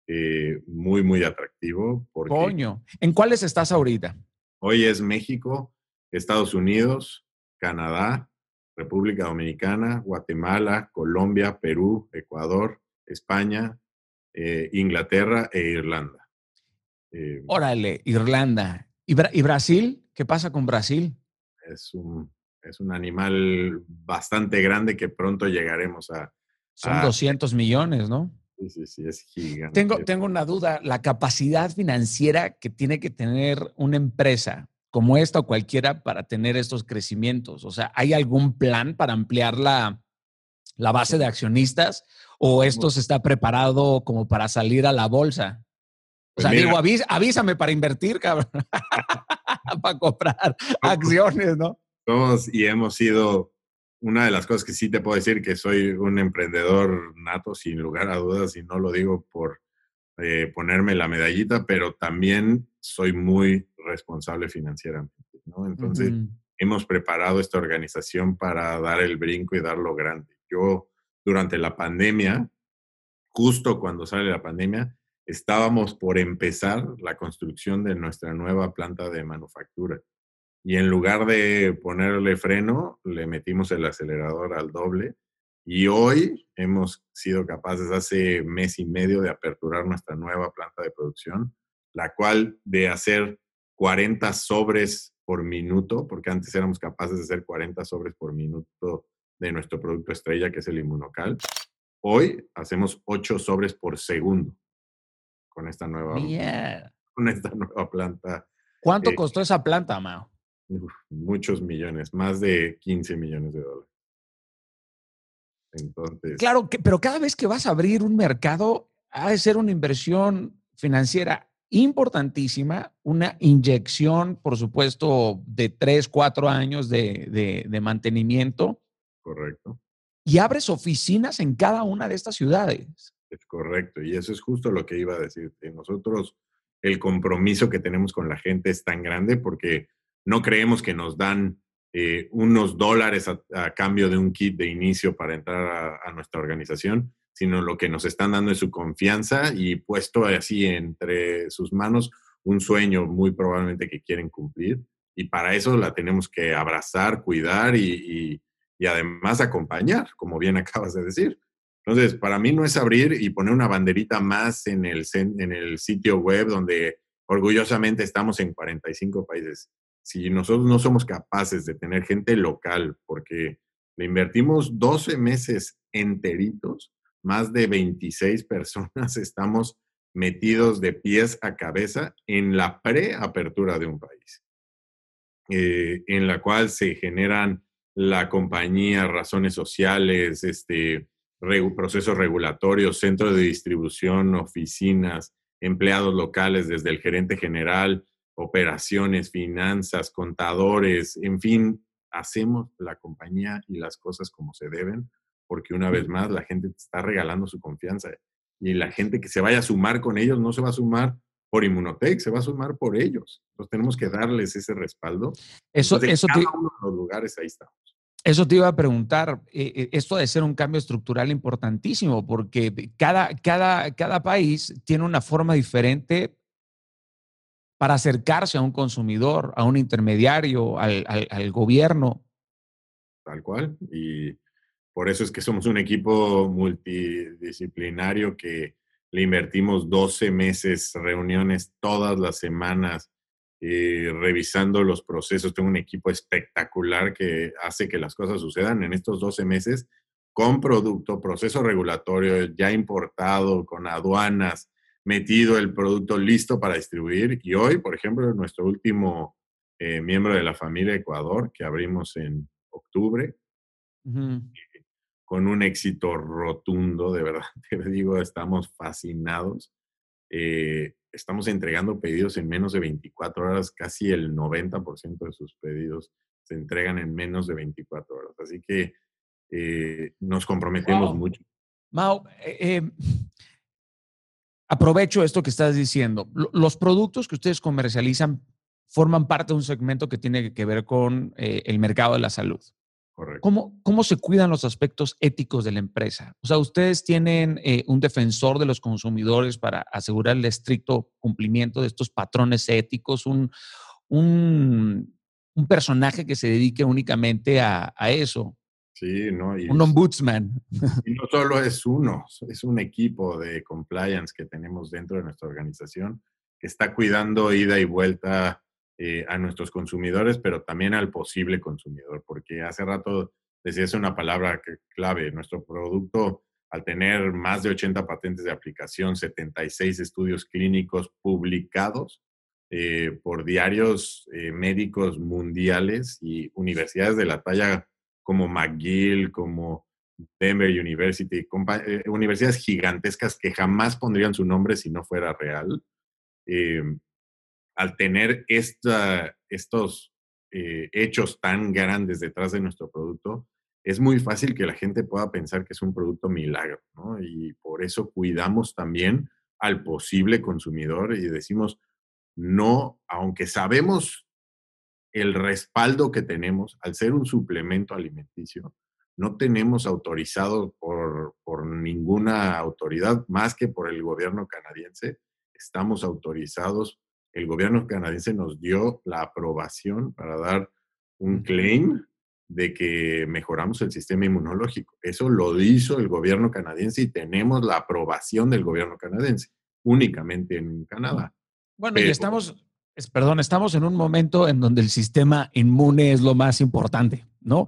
eh, muy, muy atractivo. Coño, ¿en cuáles estás ahorita? Hoy es México, Estados Unidos, Canadá, República Dominicana, Guatemala, Colombia, Perú, Ecuador, España, eh, Inglaterra e Irlanda. Eh, Órale, Irlanda. ¿Y, Brasil? ¿Qué pasa con Brasil? Es un, es un animal bastante grande que pronto llegaremos a... Son 200 millones, ¿no? Sí, sí, sí, es gigante. Tengo, tengo una duda, la capacidad financiera que tiene que tener una empresa como esta o cualquiera para tener estos crecimientos. O sea, ¿hay algún plan para ampliar la, la base de accionistas o esto se está preparado como para salir a la bolsa? O pues sea, digo, avísame para invertir, cabrón. para comprar acciones, ¿no? Todos y hemos sido, una de las cosas que sí te puedo decir que soy un emprendedor nato, sin lugar a dudas, y no lo digo por eh, ponerme la medallita, pero también soy muy responsable financieramente, ¿no? Entonces, hemos preparado esta organización para dar el brinco y darlo grande. Yo, durante la pandemia, justo cuando sale la pandemia, estábamos por empezar la construcción de nuestra nueva planta de manufactura. Y en lugar de ponerle freno, le metimos el acelerador al doble. Y hoy hemos sido capaces hace mes y medio de aperturar nuestra nueva planta de producción, la cual de hacer 40 sobres por minuto, porque antes éramos capaces de hacer 40 sobres por minuto de nuestro producto estrella, que es el inmunocal. Hoy hacemos 8 sobres por segundo con esta nueva, con esta nueva planta. ¿Cuánto eh, costó esa planta, Mao? muchos millones, más de 15 millones de dólares. Entonces. Claro, que, pero cada vez que vas a abrir un mercado, ha de ser una inversión financiera importantísima, una inyección, por supuesto, de tres, cuatro años de, de, de mantenimiento. Correcto. Y abres oficinas en cada una de estas ciudades. Es correcto, y eso es justo lo que iba a decirte. Nosotros, el compromiso que tenemos con la gente es tan grande porque no creemos que nos dan eh, unos dólares a, cambio de un kit de inicio para entrar a, nuestra organización, sino lo que nos están dando es su confianza y puesto así entre sus manos un sueño muy probablemente que quieren cumplir. Y para eso la tenemos que abrazar, cuidar y, y además acompañar, como bien acabas de decir. Entonces, para mí no es abrir y poner una banderita más en el, en el sitio web donde orgullosamente estamos en 45 países. Si nosotros no somos capaces de tener gente local, porque le invertimos 12 meses enteritos, más de 26 personas estamos metidos de pies a cabeza en la preapertura de un país, eh, en la cual se generan la compañía, razones sociales, este, procesos regulatorios, centro de distribución, oficinas, empleados locales, desde el gerente general, operaciones, finanzas, contadores, en fin, hacemos la compañía y las cosas como se deben, porque una vez más la gente está regalando su confianza y la gente que se vaya a sumar con ellos no se va a sumar por Inmunotech, se va a sumar por ellos. Entonces tenemos que darles ese respaldo. Eso, eso cada uno de los lugares ahí estamos. Eso te iba a preguntar, eh, eh, esto de ser un cambio estructural importantísimo, porque cada, cada, cada país tiene una forma diferente para acercarse a un consumidor, a un intermediario, al, gobierno. Tal cual. Y por eso es que somos un equipo multidisciplinario que le invertimos 12 meses, reuniones todas las semanas, eh, revisando los procesos. Tengo un equipo espectacular que hace que las cosas sucedan en estos 12 meses con producto, proceso regulatorio ya importado, con aduanas, metido el producto listo para distribuir. Y hoy, por ejemplo, nuestro último eh, miembro de la familia Ecuador, que abrimos en octubre, con un éxito rotundo, de verdad, te digo, estamos fascinados. Eh, estamos entregando pedidos en menos de 24 horas, casi el 90% de sus pedidos se entregan en menos de 24 horas. Así que eh, nos comprometemos mucho. Mau, eh, em, aprovecho esto que estás diciendo. Los productos que ustedes comercializan forman parte de un segmento que tiene que ver con el mercado de la salud. ¿Cómo, ¿Cómo se cuidan los aspectos éticos de la empresa? O sea, ustedes tienen eh, un defensor de los consumidores para asegurar el estricto cumplimiento de estos patrones éticos, un, un, un personaje que se dedique únicamente a, a eso. Sí, ¿no? un ombudsman. Y no solo es uno, es un equipo de compliance que tenemos dentro de nuestra organización que está cuidando ida y vuelta eh, a nuestros consumidores, pero también al posible consumidor, porque hace rato decías una palabra clave, nuestro producto, al tener más de 80 patentes de aplicación, 76 estudios clínicos publicados eh, por diarios eh, médicos mundiales y universidades de la talla como McGill, como Denver University, universidades gigantescas que jamás pondrían su nombre si no fuera real al tener estos eh, hechos tan grandes detrás de nuestro producto, es muy fácil que la gente pueda pensar que es un producto milagro, ¿no? Y por eso cuidamos también al posible consumidor y decimos, no, aunque sabemos el respaldo que tenemos al ser un suplemento alimenticio, no tenemos autorizado por, por ninguna autoridad más que por el gobierno canadiense. Estamos autorizados el gobierno canadiense nos dio la aprobación para dar un claim de que mejoramos el sistema inmunológico. Eso lo hizo el gobierno canadiense y tenemos la aprobación del gobierno canadiense, únicamente en Canadá. Bueno, y estamos, perdón, estamos en un momento en donde el sistema inmune es lo más importante, ¿no?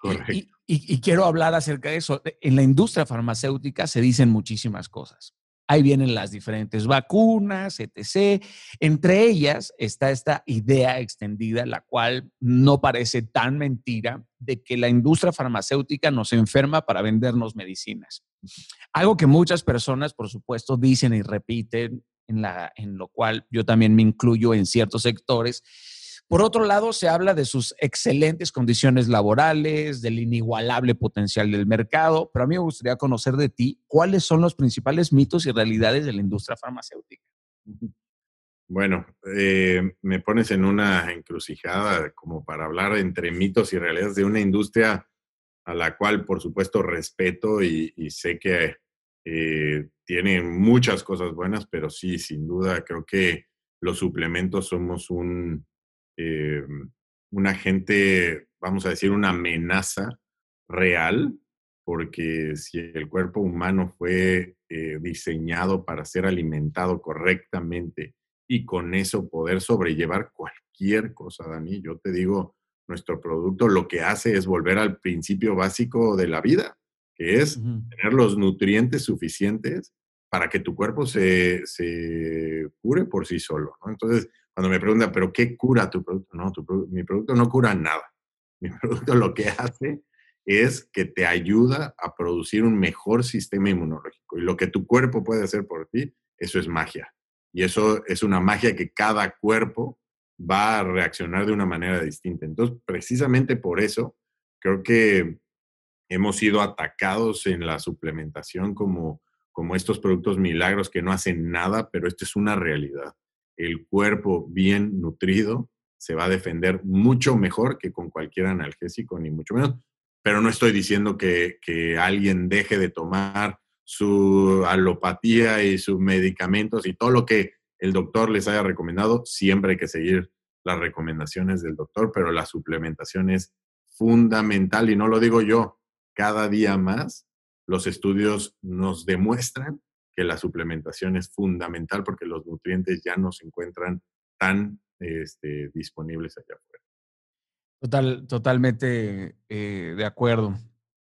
Correcto. y quiero hablar acerca de eso. En la industria farmacéutica se dicen muchísimas cosas. Ahí vienen las diferentes vacunas, etc. Entre ellas está esta idea extendida, la cual no parece tan mentira, de que la industria farmacéutica nos enferma para vendernos medicinas. Algo que muchas personas, por supuesto, dicen y repiten, en, la, en lo cual yo también me incluyo en ciertos sectores, por otro lado, se habla de sus excelentes condiciones laborales, del inigualable potencial del mercado, pero a mí me gustaría conocer de ti cuáles son los principales mitos y realidades de la industria farmacéutica. Bueno, eh, me pones en una encrucijada como para hablar entre mitos y realidades de una industria a la cual, por supuesto, respeto y, sé que eh, tiene muchas cosas buenas, pero sí, sin duda, creo que los suplementos somos un, eh, un agente, vamos a decir, una amenaza real, porque si el cuerpo humano fue eh, diseñado para ser alimentado correctamente y con eso poder sobrellevar cualquier cosa, Dani, yo te digo, nuestro producto lo que hace es volver al principio básico de la vida, que es tener los nutrientes suficientes para que tu cuerpo se, se cure por sí solo. Entonces, cuando me preguntan, ¿pero qué cura tu producto? No, mi producto no cura nada. Mi producto lo que hace es que te ayuda a producir un mejor sistema inmunológico. Y lo que tu cuerpo puede hacer por ti, eso es magia. Y eso es una magia que cada cuerpo va a reaccionar de una manera distinta. Entonces, precisamente por eso, creo que hemos sido atacados en la suplementación como, como estos productos milagros que no hacen nada, pero esto es una realidad el cuerpo bien nutrido se va a defender mucho mejor que con cualquier analgésico, ni mucho menos. Pero no estoy diciendo que, alguien deje de tomar su alopatía y sus medicamentos y todo lo que el doctor les haya recomendado. Siempre hay que seguir las recomendaciones del doctor, pero la suplementación es fundamental y no lo digo yo. Cada día más los estudios nos demuestran que la suplementación es fundamental porque los nutrientes ya no se encuentran tan este, disponibles allá afuera. Total, totalmente eh, de acuerdo.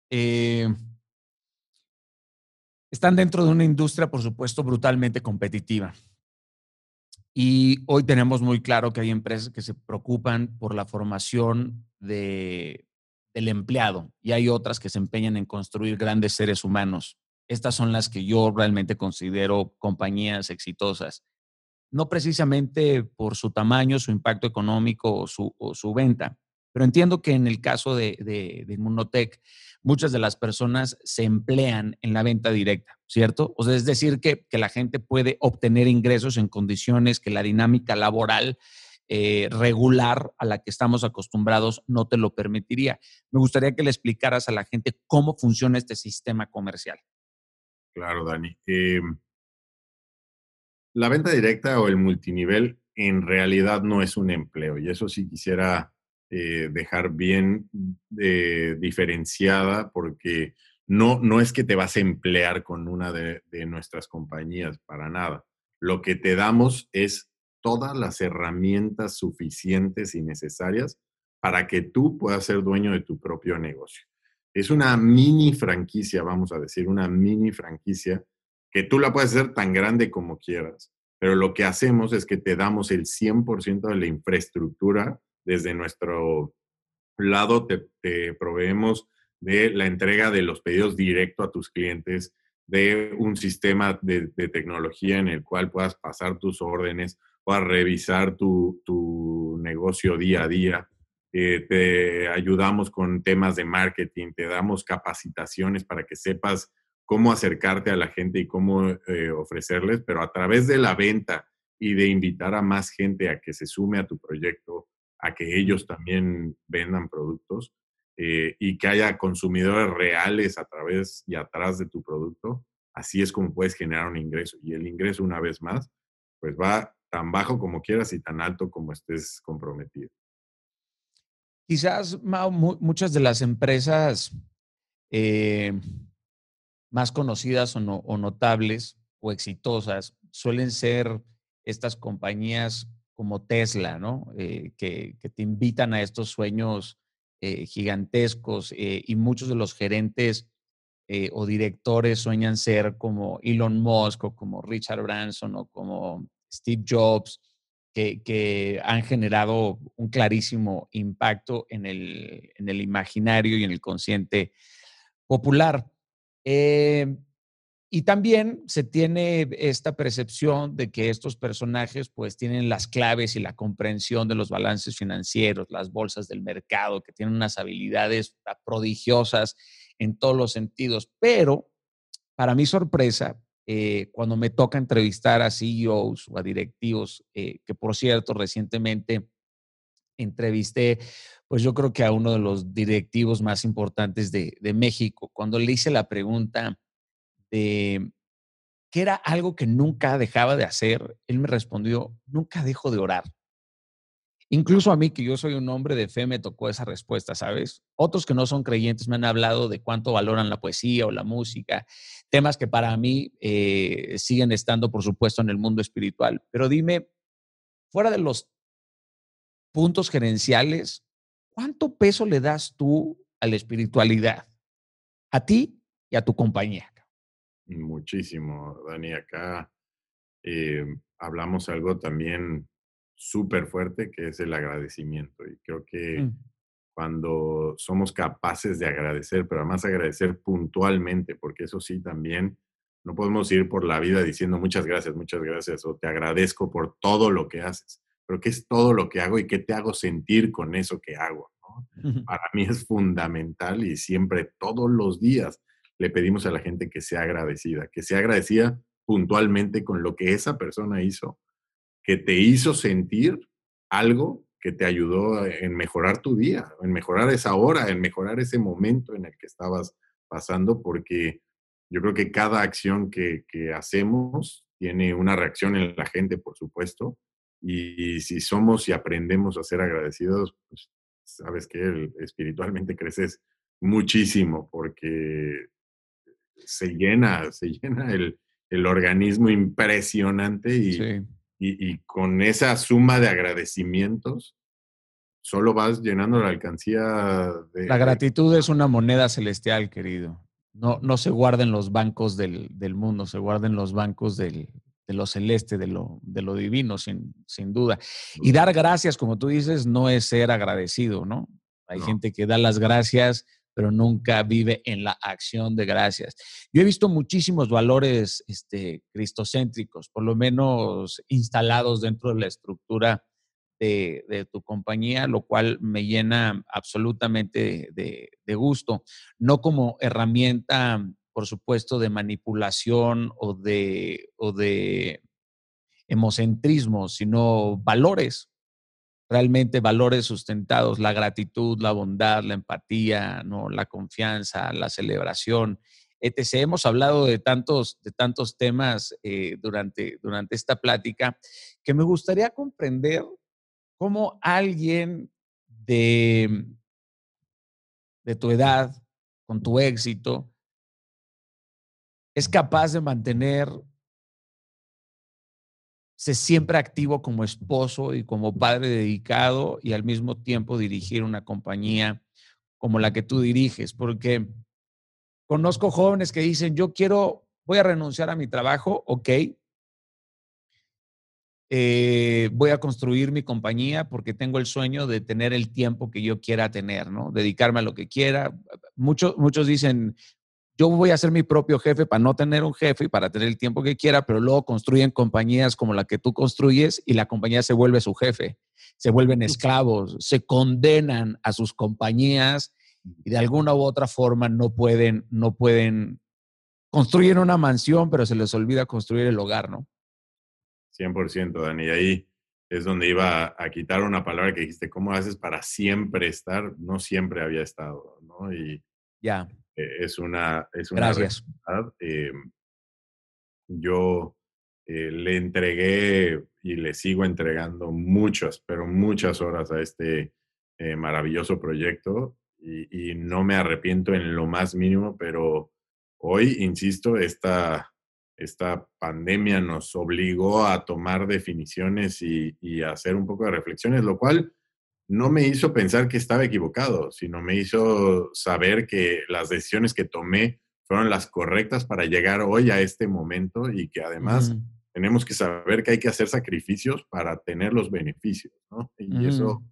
Eh, están dentro de una industria, por supuesto, brutalmente competitiva. Y hoy tenemos muy claro que hay empresas que se preocupan por la formación de, del empleado y hay otras que se empeñan en construir grandes seres humanos estas son las que yo realmente considero compañías exitosas. No precisamente por su tamaño, su impacto económico o su, venta, pero entiendo que en el caso de, de, muchas de las personas se emplean en la venta directa, ¿cierto? O sea, es decir, que, la gente puede obtener ingresos en condiciones que la dinámica laboral eh, regular a la que estamos acostumbrados no te lo permitiría. Me gustaría que le explicaras a la gente cómo funciona este sistema comercial. Claro, Dani. Em, la venta directa o el multinivel en realidad no es un empleo y eso sí quisiera eh, dejar bien eh, diferenciada porque no, no es que te vas a emplear con una de, de nuestras compañías para nada. Lo que te damos es todas las herramientas suficientes y necesarias para que tú puedas ser dueño de tu propio negocio. Es una mini franquicia, vamos a decir, una mini franquicia que tú la puedes hacer tan grande como quieras, pero lo que hacemos es que te damos el 100% de la infraestructura desde nuestro lado, te, proveemos de la entrega de los pedidos directo a tus clientes, de un sistema de, tecnología en el cual puedas pasar tus órdenes, puedas revisar tu, tu negocio día a día, eh, te ayudamos con temas de marketing, te damos capacitaciones para que sepas cómo acercarte a la gente y cómo eh, ofrecerles, pero a través de la venta y de invitar a más gente a que se sume a tu proyecto, a que ellos también vendan productos eh, y que haya consumidores reales a través y atrás de tu producto, así es como puedes generar un ingreso. Y el ingreso, una vez más, pues va tan bajo como quieras y tan alto como estés comprometido. Quizás, muchas de las empresas eh, más conocidas o, notables o exitosas suelen ser estas compañías como Tesla, ¿no? Eh, que, te invitan a estos sueños eh, gigantescos y muchos de los gerentes o directores sueñan ser como Elon Musk o como Richard Branson o como Steve Jobs que, han generado un clarísimo impacto en el, en el, imaginario y en el consciente popular. Eh, y también se tiene esta percepción de que estos personajes pues tienen las claves y la comprensión de los balances financieros, las bolsas del mercado, que tienen unas habilidades prodigiosas en todos los sentidos. Pero, para mi sorpresa, eh, cuando me toca entrevistar a CEOs o a directivos, eh, que por cierto, recientemente entrevisté, pues yo creo que a uno de los directivos más importantes de, de México, cuando le hice la pregunta de qué era algo que nunca dejaba de hacer, él me respondió, nunca dejo de orar. Incluso a mí, que yo soy un hombre de fe, me tocó esa respuesta, ¿sabes? Otros que no son creyentes me han hablado de cuánto valoran la poesía o la música, temas que para mí eh, siguen estando, por supuesto, en el mundo espiritual. Pero dime, fuera de los puntos gerenciales, ¿cuánto peso le das tú a la espiritualidad? A ti y a tu compañía. Muchísimo, Dani. Acá eh, hablamos algo también súper fuerte, que es el agradecimiento. Y creo que mm. cuando somos capaces de agradecer, pero además agradecer puntualmente, porque eso sí también no podemos ir por la vida diciendo muchas gracias, muchas gracias, o te agradezco por todo lo que haces, pero ¿qué es todo lo que hago y qué te hago sentir con eso que hago? Para mí es fundamental y siempre, todos los días, le pedimos a la gente que sea agradecida, que sea agradecida puntualmente con lo que esa persona hizo que te hizo sentir algo que te ayudó en mejorar tu día, en mejorar esa hora, en mejorar ese momento en el que estabas pasando, porque yo creo que cada acción que, hacemos tiene una reacción en la gente, por supuesto, y, si somos y aprendemos a ser agradecidos, pues sabes que espiritualmente creces muchísimo, porque se llena, se llena el, organismo impresionante y, y, con esa suma de agradecimientos, solo vas llenando la alcancía de... La gratitud es una moneda celestial, querido. No, no se guarda en los bancos del, del mundo, se guarda en los bancos del, de lo celeste, de lo, de lo divino, sin, sin duda. Y dar gracias, como tú dices, no es ser agradecido, ¿no? Hay gente que da las gracias pero nunca vive en la acción de gracias. Yo he visto muchísimos valores este, cristocéntricos, por lo menos instalados dentro de la estructura de, tu compañía, lo cual me llena absolutamente de, de, gusto, no como herramienta, por supuesto, de manipulación o de, o de emocentrismo, sino valores, realmente valores sustentados, la gratitud, la bondad, la empatía, ¿no? la confianza, la celebración, etc. Hemos hablado de tantos, de tantos temas eh, durante, durante esta plática que me gustaría comprender cómo alguien de, de tu edad, con tu éxito, es capaz de mantener se siempre activo como esposo y como padre dedicado y al mismo tiempo dirigir una compañía como la que tú diriges, porque conozco jóvenes que dicen, yo quiero, voy a renunciar a mi trabajo, ok, eh, voy a construir mi compañía porque tengo el sueño de tener el tiempo que yo quiera tener, ¿no? Dedicarme a lo que quiera. Muchos dicen, yo voy a ser mi propio jefe para no tener un jefe y para tener el tiempo que quiera, pero luego construyen compañías como la que tú construyes y la compañía se vuelve su jefe, se vuelven esclavos, se condenan a sus compañías y de alguna u otra forma no pueden, no pueden, construir una mansión, pero se les olvida construir el hogar, ¿no? 100%, Dani. Ahí es donde iba a quitar una palabra que dijiste, ¿cómo haces para siempre estar? No siempre había estado, ¿no? Y ya. Es una, es una Gracias. Eh, yo eh, le entregué y le sigo entregando muchas, pero muchas horas a este maravilloso proyecto y, y, no me arrepiento en lo más mínimo, pero hoy, insisto, esta, esta pandemia nos obligó a tomar definiciones y, y a hacer un poco de reflexiones, lo cual no me hizo pensar que estaba equivocado, sino me hizo saber que las decisiones que tomé fueron las correctas para llegar hoy a este momento y que además tenemos que saber que hay que hacer sacrificios para tener los beneficios, ¿no? Y eso,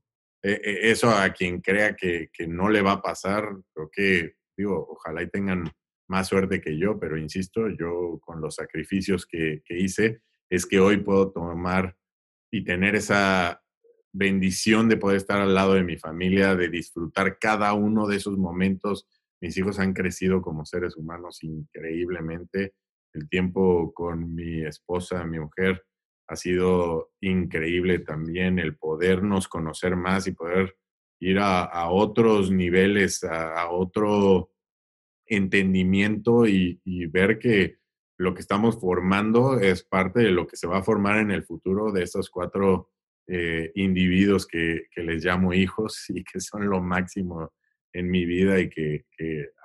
e, e, eso a quien crea que, no le va a pasar, creo que, digo, ojalá y tengan más suerte que yo, pero insisto, yo con los sacrificios que, que hice, es que hoy puedo tomar y tener esa bendición de poder estar al lado de mi familia, de disfrutar cada uno de esos momentos. Mis hijos han crecido como seres humanos increíblemente el tiempo con mi esposa, mi mujer, ha sido increíble también el podernos conocer más y poder ir a, otros niveles, a, otro entendimiento y, ver que lo que estamos formando es parte de lo que se va a formar en el futuro de estos cuatro eh, individuos que, les llamo hijos y que son lo máximo en mi vida y que,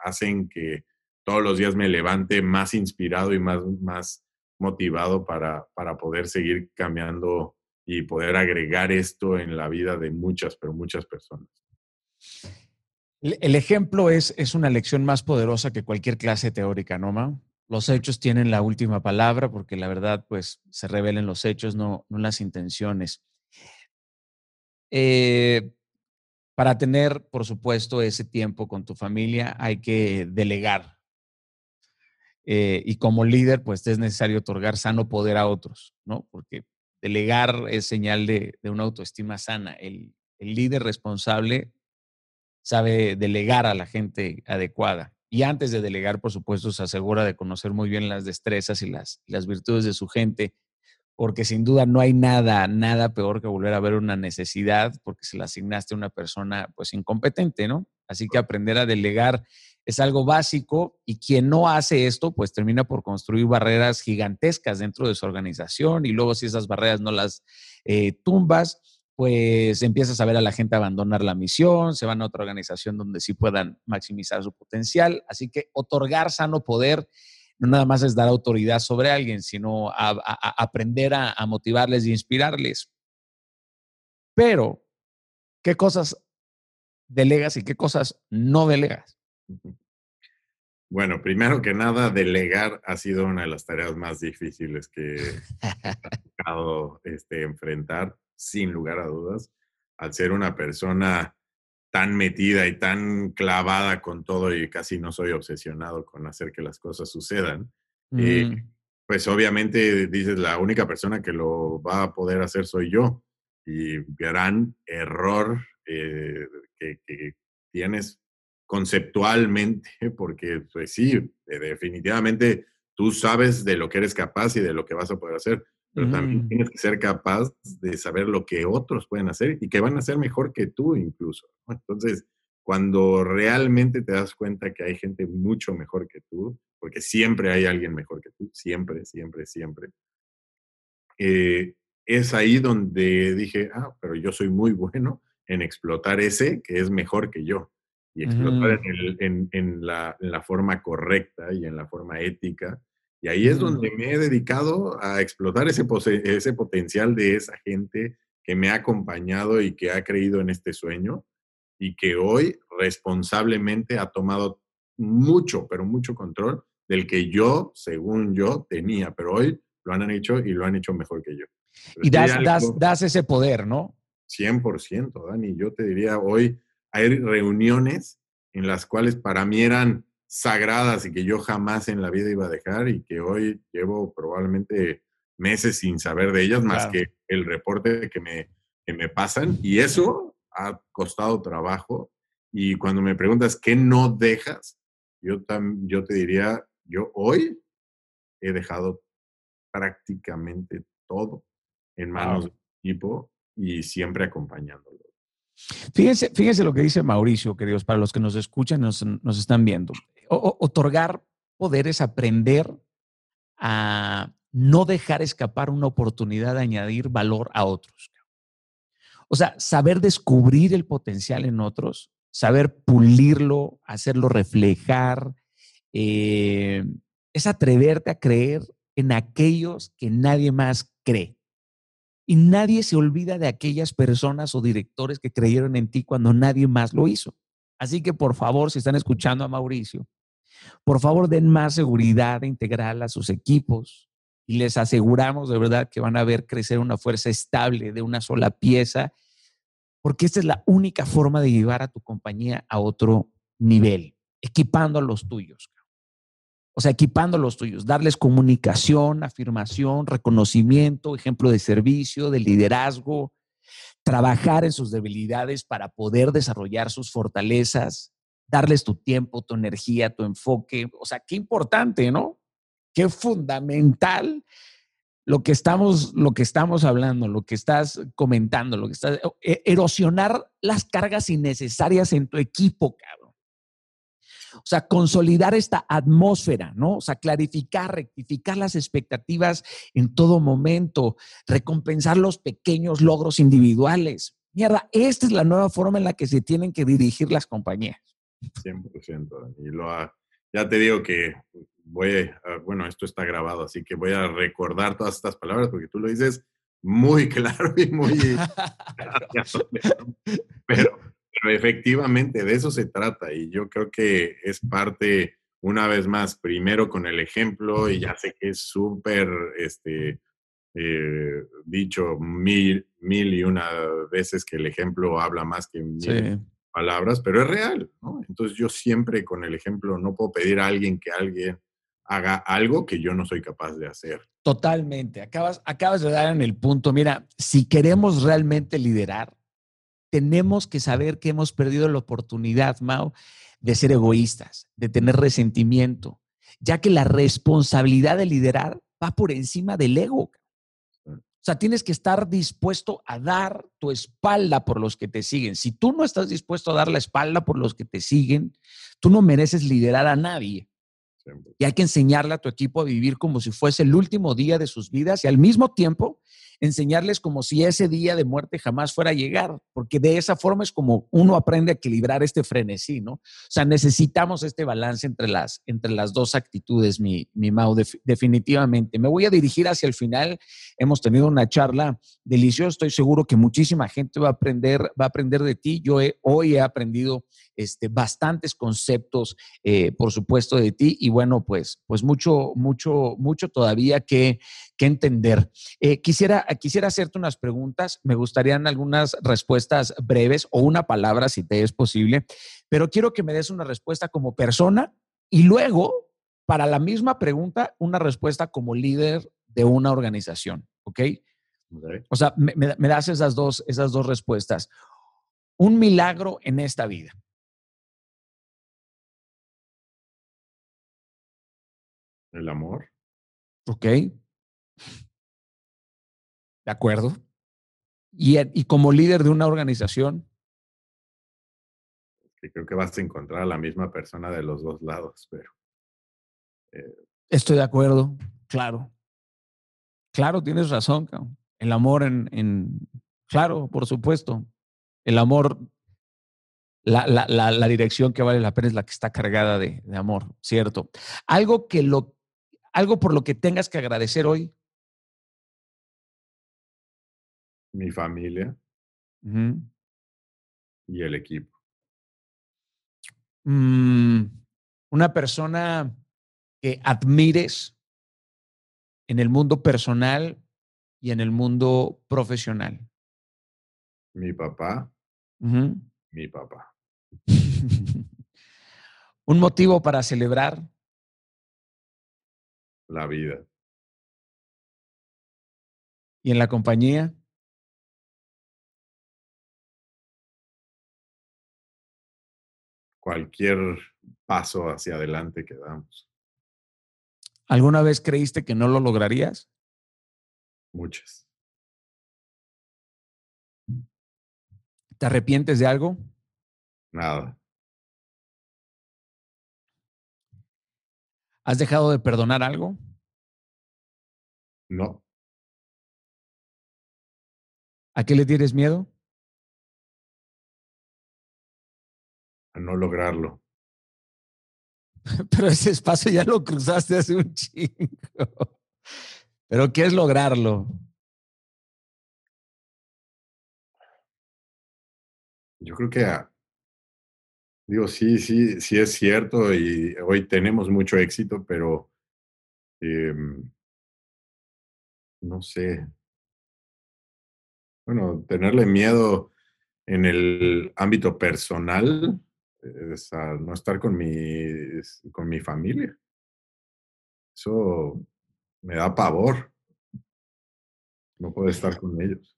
hacen que todos los días me levante más inspirado y más, más motivado para, para poder seguir cambiando y poder agregar esto en la vida de muchas, pero muchas personas. El ejemplo es, es una lección más poderosa que cualquier clase teórica, ¿no, Ma? Los hechos tienen la última palabra porque la verdad, pues, se revelen los hechos, no, no las intenciones. Eh, para tener, por supuesto, ese tiempo con tu familia, hay que delegar. Eh, y como líder, pues es necesario otorgar sano poder a otros, ¿no? Porque delegar es señal de, una autoestima sana. El, líder responsable sabe delegar a la gente adecuada. Y antes de delegar, por supuesto, se asegura de conocer muy bien las destrezas y las, las virtudes de su gente porque sin duda no hay nada, nada peor que volver a ver una necesidad porque se la asignaste a una persona pues incompetente, ¿no? Así que aprender a delegar es algo básico y quien no hace esto pues termina por construir barreras gigantescas dentro de su organización y luego si esas barreras no las eh, tumbas, pues empiezas a ver a la gente abandonar la misión, se van a otra organización donde sí puedan maximizar su potencial. Así que otorgar sano poder no nada más es dar autoridad sobre alguien, sino aprender a, motivarles y inspirarles. Pero, ¿qué cosas delegas y qué cosas no delegas? Bueno, primero que nada, delegar ha sido una de las tareas más difíciles que he este, enfrentar, sin lugar a dudas, al ser una persona tan metida y tan clavada con todo y casi no soy obsesionado con hacer que las cosas sucedan, eh, mm. pues obviamente dices, la única persona que lo va a poder hacer soy yo. Y gran error eh, que, tienes conceptualmente, porque pues sí, definitivamente tú sabes de lo que eres capaz y de lo que vas a poder hacer, pero también mm. tienes que ser capaz de saber lo que otros pueden hacer y que van a hacer mejor que tú incluso. Entonces, cuando realmente te das cuenta que hay gente mucho mejor que tú, porque siempre hay alguien mejor que tú, siempre, siempre, siempre, eh, es ahí donde dije, ah, pero yo soy muy bueno en explotar ese que es mejor que yo y explotar en, la, en, la, forma correcta y en la forma ética y ahí es donde me he dedicado a explotar ese, ese potencial de esa gente que me ha acompañado y que ha creído en este sueño y que hoy responsablemente ha tomado mucho, pero mucho control del que yo, según yo, tenía, pero hoy lo han hecho y lo han hecho mejor que yo. y das, das, das, ese poder, ¿no? 100%, Dani. Yo te diría, hoy hay reuniones en las cuales para mí eran sagradas y que yo jamás en la vida iba a dejar y que hoy llevo probablemente meses sin saber de ellas más que el reporte que me, que me pasan. Y eso ha costado trabajo. Y cuando me preguntas qué no dejas, yo, yo te diría, yo hoy he dejado prácticamente todo en manos del equipo y siempre acompañándolo. Fíjense, fíjense lo que dice Mauricio, queridos, para los que nos escuchan, nos, nos están viendo otorgar poder es aprender a no dejar escapar una oportunidad de añadir valor a otros. O sea, saber descubrir el potencial en otros, saber pulirlo, hacerlo reflejar, eh, es atreverte a creer en aquellos que nadie más cree. Y nadie se olvida de aquellas personas o directores que creyeron en ti cuando nadie más lo hizo. Así que por favor, si están escuchando a Mauricio, por favor, den más seguridad integral a sus equipos y les aseguramos de verdad que van a ver crecer una fuerza estable de una sola pieza, porque esta es la única forma de llevar a tu compañía a otro nivel, equipando a los tuyos. O sea, equipando a los tuyos, darles comunicación, afirmación, reconocimiento, ejemplo de servicio, de liderazgo, trabajar en sus debilidades para poder desarrollar sus fortalezas, darles tu tiempo, tu energía, tu enfoque. O sea, qué importante, ¿no? qué fundamental lo que estamos, lo que estamos hablando, lo que estás comentando, lo que estás e, erosionar las cargas innecesarias en tu equipo, cabrón. O sea, consolidar esta atmósfera, ¿no? O sea, clarificar, rectificar las expectativas en todo momento, recompensar los pequeños logros individuales. Mierda, esta es la nueva forma en la que se tienen que dirigir las compañías. 100%. Y lo ya te digo que voy a, bueno, esto está grabado, así que voy a recordar todas estas palabras porque tú lo dices muy claro y muy... pero, pero efectivamente de eso se trata y yo creo que es parte, una vez más, primero con el ejemplo y ya sé que es súper, este, eh, dicho mil, mil y una veces que el ejemplo habla más que mil palabras, pero es real, ¿no? Entonces yo siempre con el ejemplo no puedo pedir a alguien que alguien haga algo que yo no soy capaz de hacer. Totalmente. Acabas, acabas de dar en el punto. Mira, si queremos realmente liderar, tenemos que saber que hemos perdido la oportunidad, Mao, de ser egoístas, de tener resentimiento, ya que la responsabilidad de liderar va por encima del ego. O sea, tienes que estar dispuesto a dar tu espalda por los que te siguen. Si tú no estás dispuesto a dar la espalda por los que te siguen, tú no mereces liderar a nadie. Y hay que enseñarle a tu equipo a vivir como si fuese el último día de sus vidas y al mismo tiempo enseñarles como si ese día de muerte jamás fuera a llegar, porque de esa forma es como uno aprende a equilibrar este frenesí, ¿no? O sea, necesitamos este balance entre las, entre las dos actitudes, mi, mi Mau, definitivamente. Me voy a dirigir hacia el final. Hemos tenido una charla deliciosa, estoy seguro que muchísima gente va a aprender, va a aprender de ti. Yo hoy he aprendido este, bastantes conceptos, eh, por supuesto, de ti y bueno, pues, pues mucho, mucho, mucho todavía que, que entender. Eh, quisiera, quisiera hacerte unas preguntas, me gustarían algunas respuestas breves o una palabra si te es posible, pero quiero que me des una respuesta como persona y luego, para la misma pregunta, una respuesta como líder de una organización, ¿ok? O sea, me, me das esas dos, esas dos respuestas. Un milagro en esta vida. El amor. Ok. De acuerdo. Y, y como líder de una organización. creo que vas a encontrar a la misma persona de los dos lados, pero. Eh, Estoy de acuerdo, claro. Claro, tienes razón. El amor en, en, claro, por supuesto. El amor, la, la, la, dirección que vale la pena es la que está cargada de, de amor, ¿cierto? Algo que lo, algo por lo que tengas que agradecer hoy. Mi familia y el equipo. Mm, una persona que admires en el mundo personal y en el mundo profesional. Mi papá. Mi papá. Un motivo para celebrar. La vida. ¿Y en la compañía? Cualquier paso hacia adelante que damos. ¿Alguna vez creíste que no lo lograrías? Muchas. ¿Te arrepientes de algo? Nada. ¿Has dejado de perdonar algo? No. ¿A qué le tienes miedo? No lograrlo. Pero ese espacio ya lo cruzaste hace un chingo. Pero ¿qué es lograrlo? Yo creo que, ah, digo, sí, sí, sí es cierto y hoy tenemos mucho éxito, pero em, no sé. Bueno, tenerle miedo en el ámbito personal, es no estar con mi, con mi familia. Eso me da pavor. No puedo estar con ellos.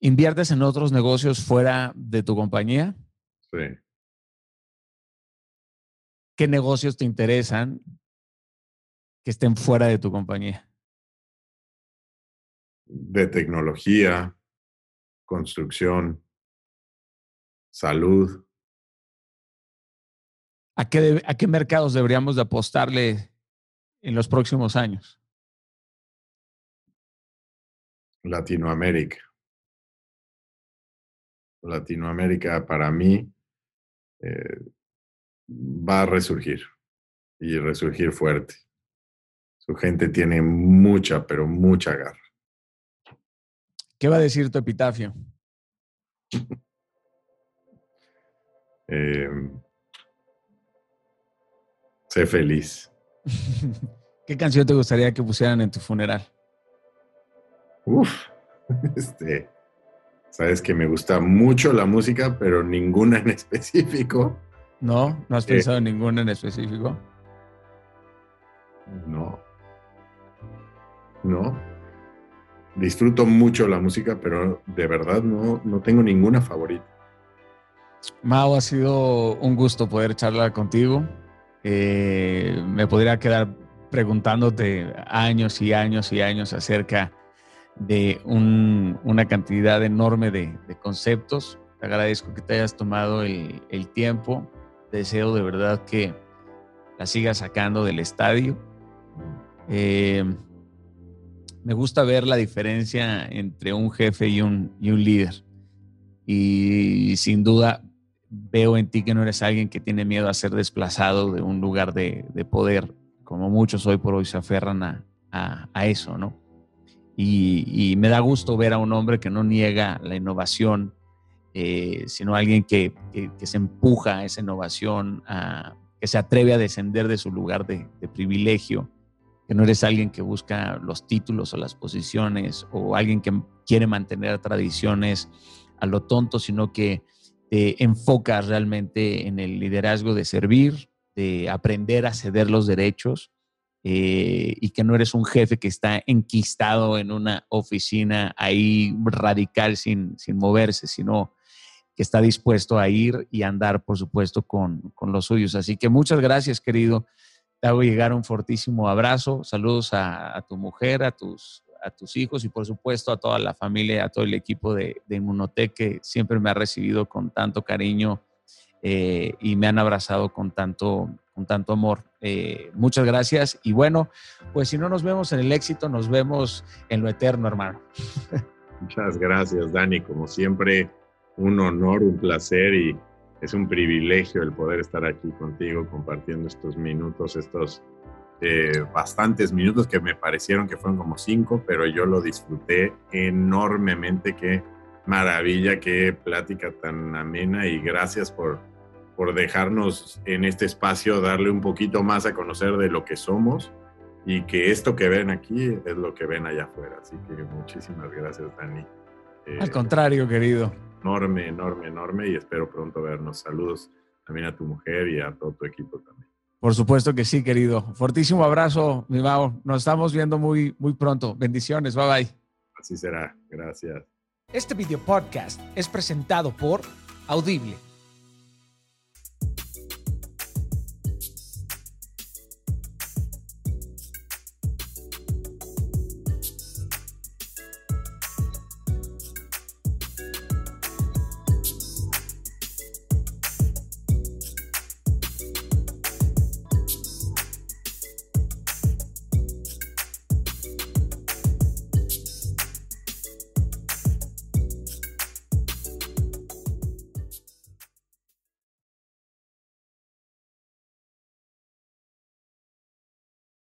¿Inviertes en otros negocios fuera de tu compañía? Sí. ¿Qué negocios te interesan? que estén fuera de tu compañía? De tecnología, construcción, salud. ¿A qué, ¿A qué mercados deberíamos de apostarle en los próximos años? Latinoamérica. Latinoamérica para mí eh, va a resurgir y resurgir fuerte. Su gente tiene mucha, pero mucha garra. ¿Qué va a decir tu epitafio? Em, sé feliz. ¿Qué canción te gustaría que pusieran en tu funeral? Uf, este, sabes que me gusta mucho la música, pero ninguna en específico. No, no has eh, pensado en ninguna en específico. No. No. Disfruto mucho la música, pero de verdad no, no tengo ninguna favorita. Mao, ha sido un gusto poder charlar contigo. Eh, me podría quedar preguntándote años y años y años acerca de una cantidad enorme de, conceptos. Te agradezco que te hayas tomado el, tiempo. Deseo de verdad que la sigas sacando del estadio. Eh, me gusta ver la diferencia entre un jefe y un, y un líder. Y sin duda veo en ti que no eres alguien que tiene miedo a ser desplazado de un lugar de, poder, como muchos hoy por hoy se aferran a, a eso, ¿no? Y, me da gusto ver a un hombre que no niega la innovación, eh, sino alguien que, se empuja a esa innovación, que se atreve a descender de su lugar de, privilegio, que no eres alguien que busca los títulos o las posiciones o alguien que quiere mantener tradiciones a lo tonto, sino que te enfocas realmente en el liderazgo de servir, de aprender a ceder los derechos eh, y que no eres un jefe que está enquistado en una oficina ahí radical sin, sin moverse, sino que está dispuesto a ir y andar, por supuesto, con, con los suyos. Así que muchas gracias, querido. Te hago llegar un fortísimo abrazo. Saludos a, tu mujer, a tus, a tus hijos y, por supuesto, a toda la familia, a todo el equipo de, de Inmunotech que siempre me ha recibido con tanto cariño eh, y me han abrazado con tanto, con tanto amor. Eh, muchas gracias. Y bueno, pues si no nos vemos en el éxito, nos vemos en lo eterno, hermano. Muchas gracias, Dani. Como siempre, un honor, un placer y es un privilegio el poder estar aquí contigo compartiendo estos minutos, estos eh, bastantes minutos que me parecieron que fueron como cinco, pero yo lo disfruté enormemente. Qué maravilla, qué plática tan amena y gracias por por dejarnos en este espacio darle un poquito más a conocer de lo que somos y que esto que ven aquí es lo que ven allá afuera. Así que muchísimas gracias, Dani. Eh, Al contrario, querido. Enorme, enorme, enorme y espero pronto vernos. Saludos también a tu mujer y a todo tu equipo también. Por supuesto que sí, querido. Fortísimo abrazo, mi Mao. Nos estamos viendo muy, muy pronto. Bendiciones. Bye bye. Así será. Gracias. Este video podcast es presentado por Audible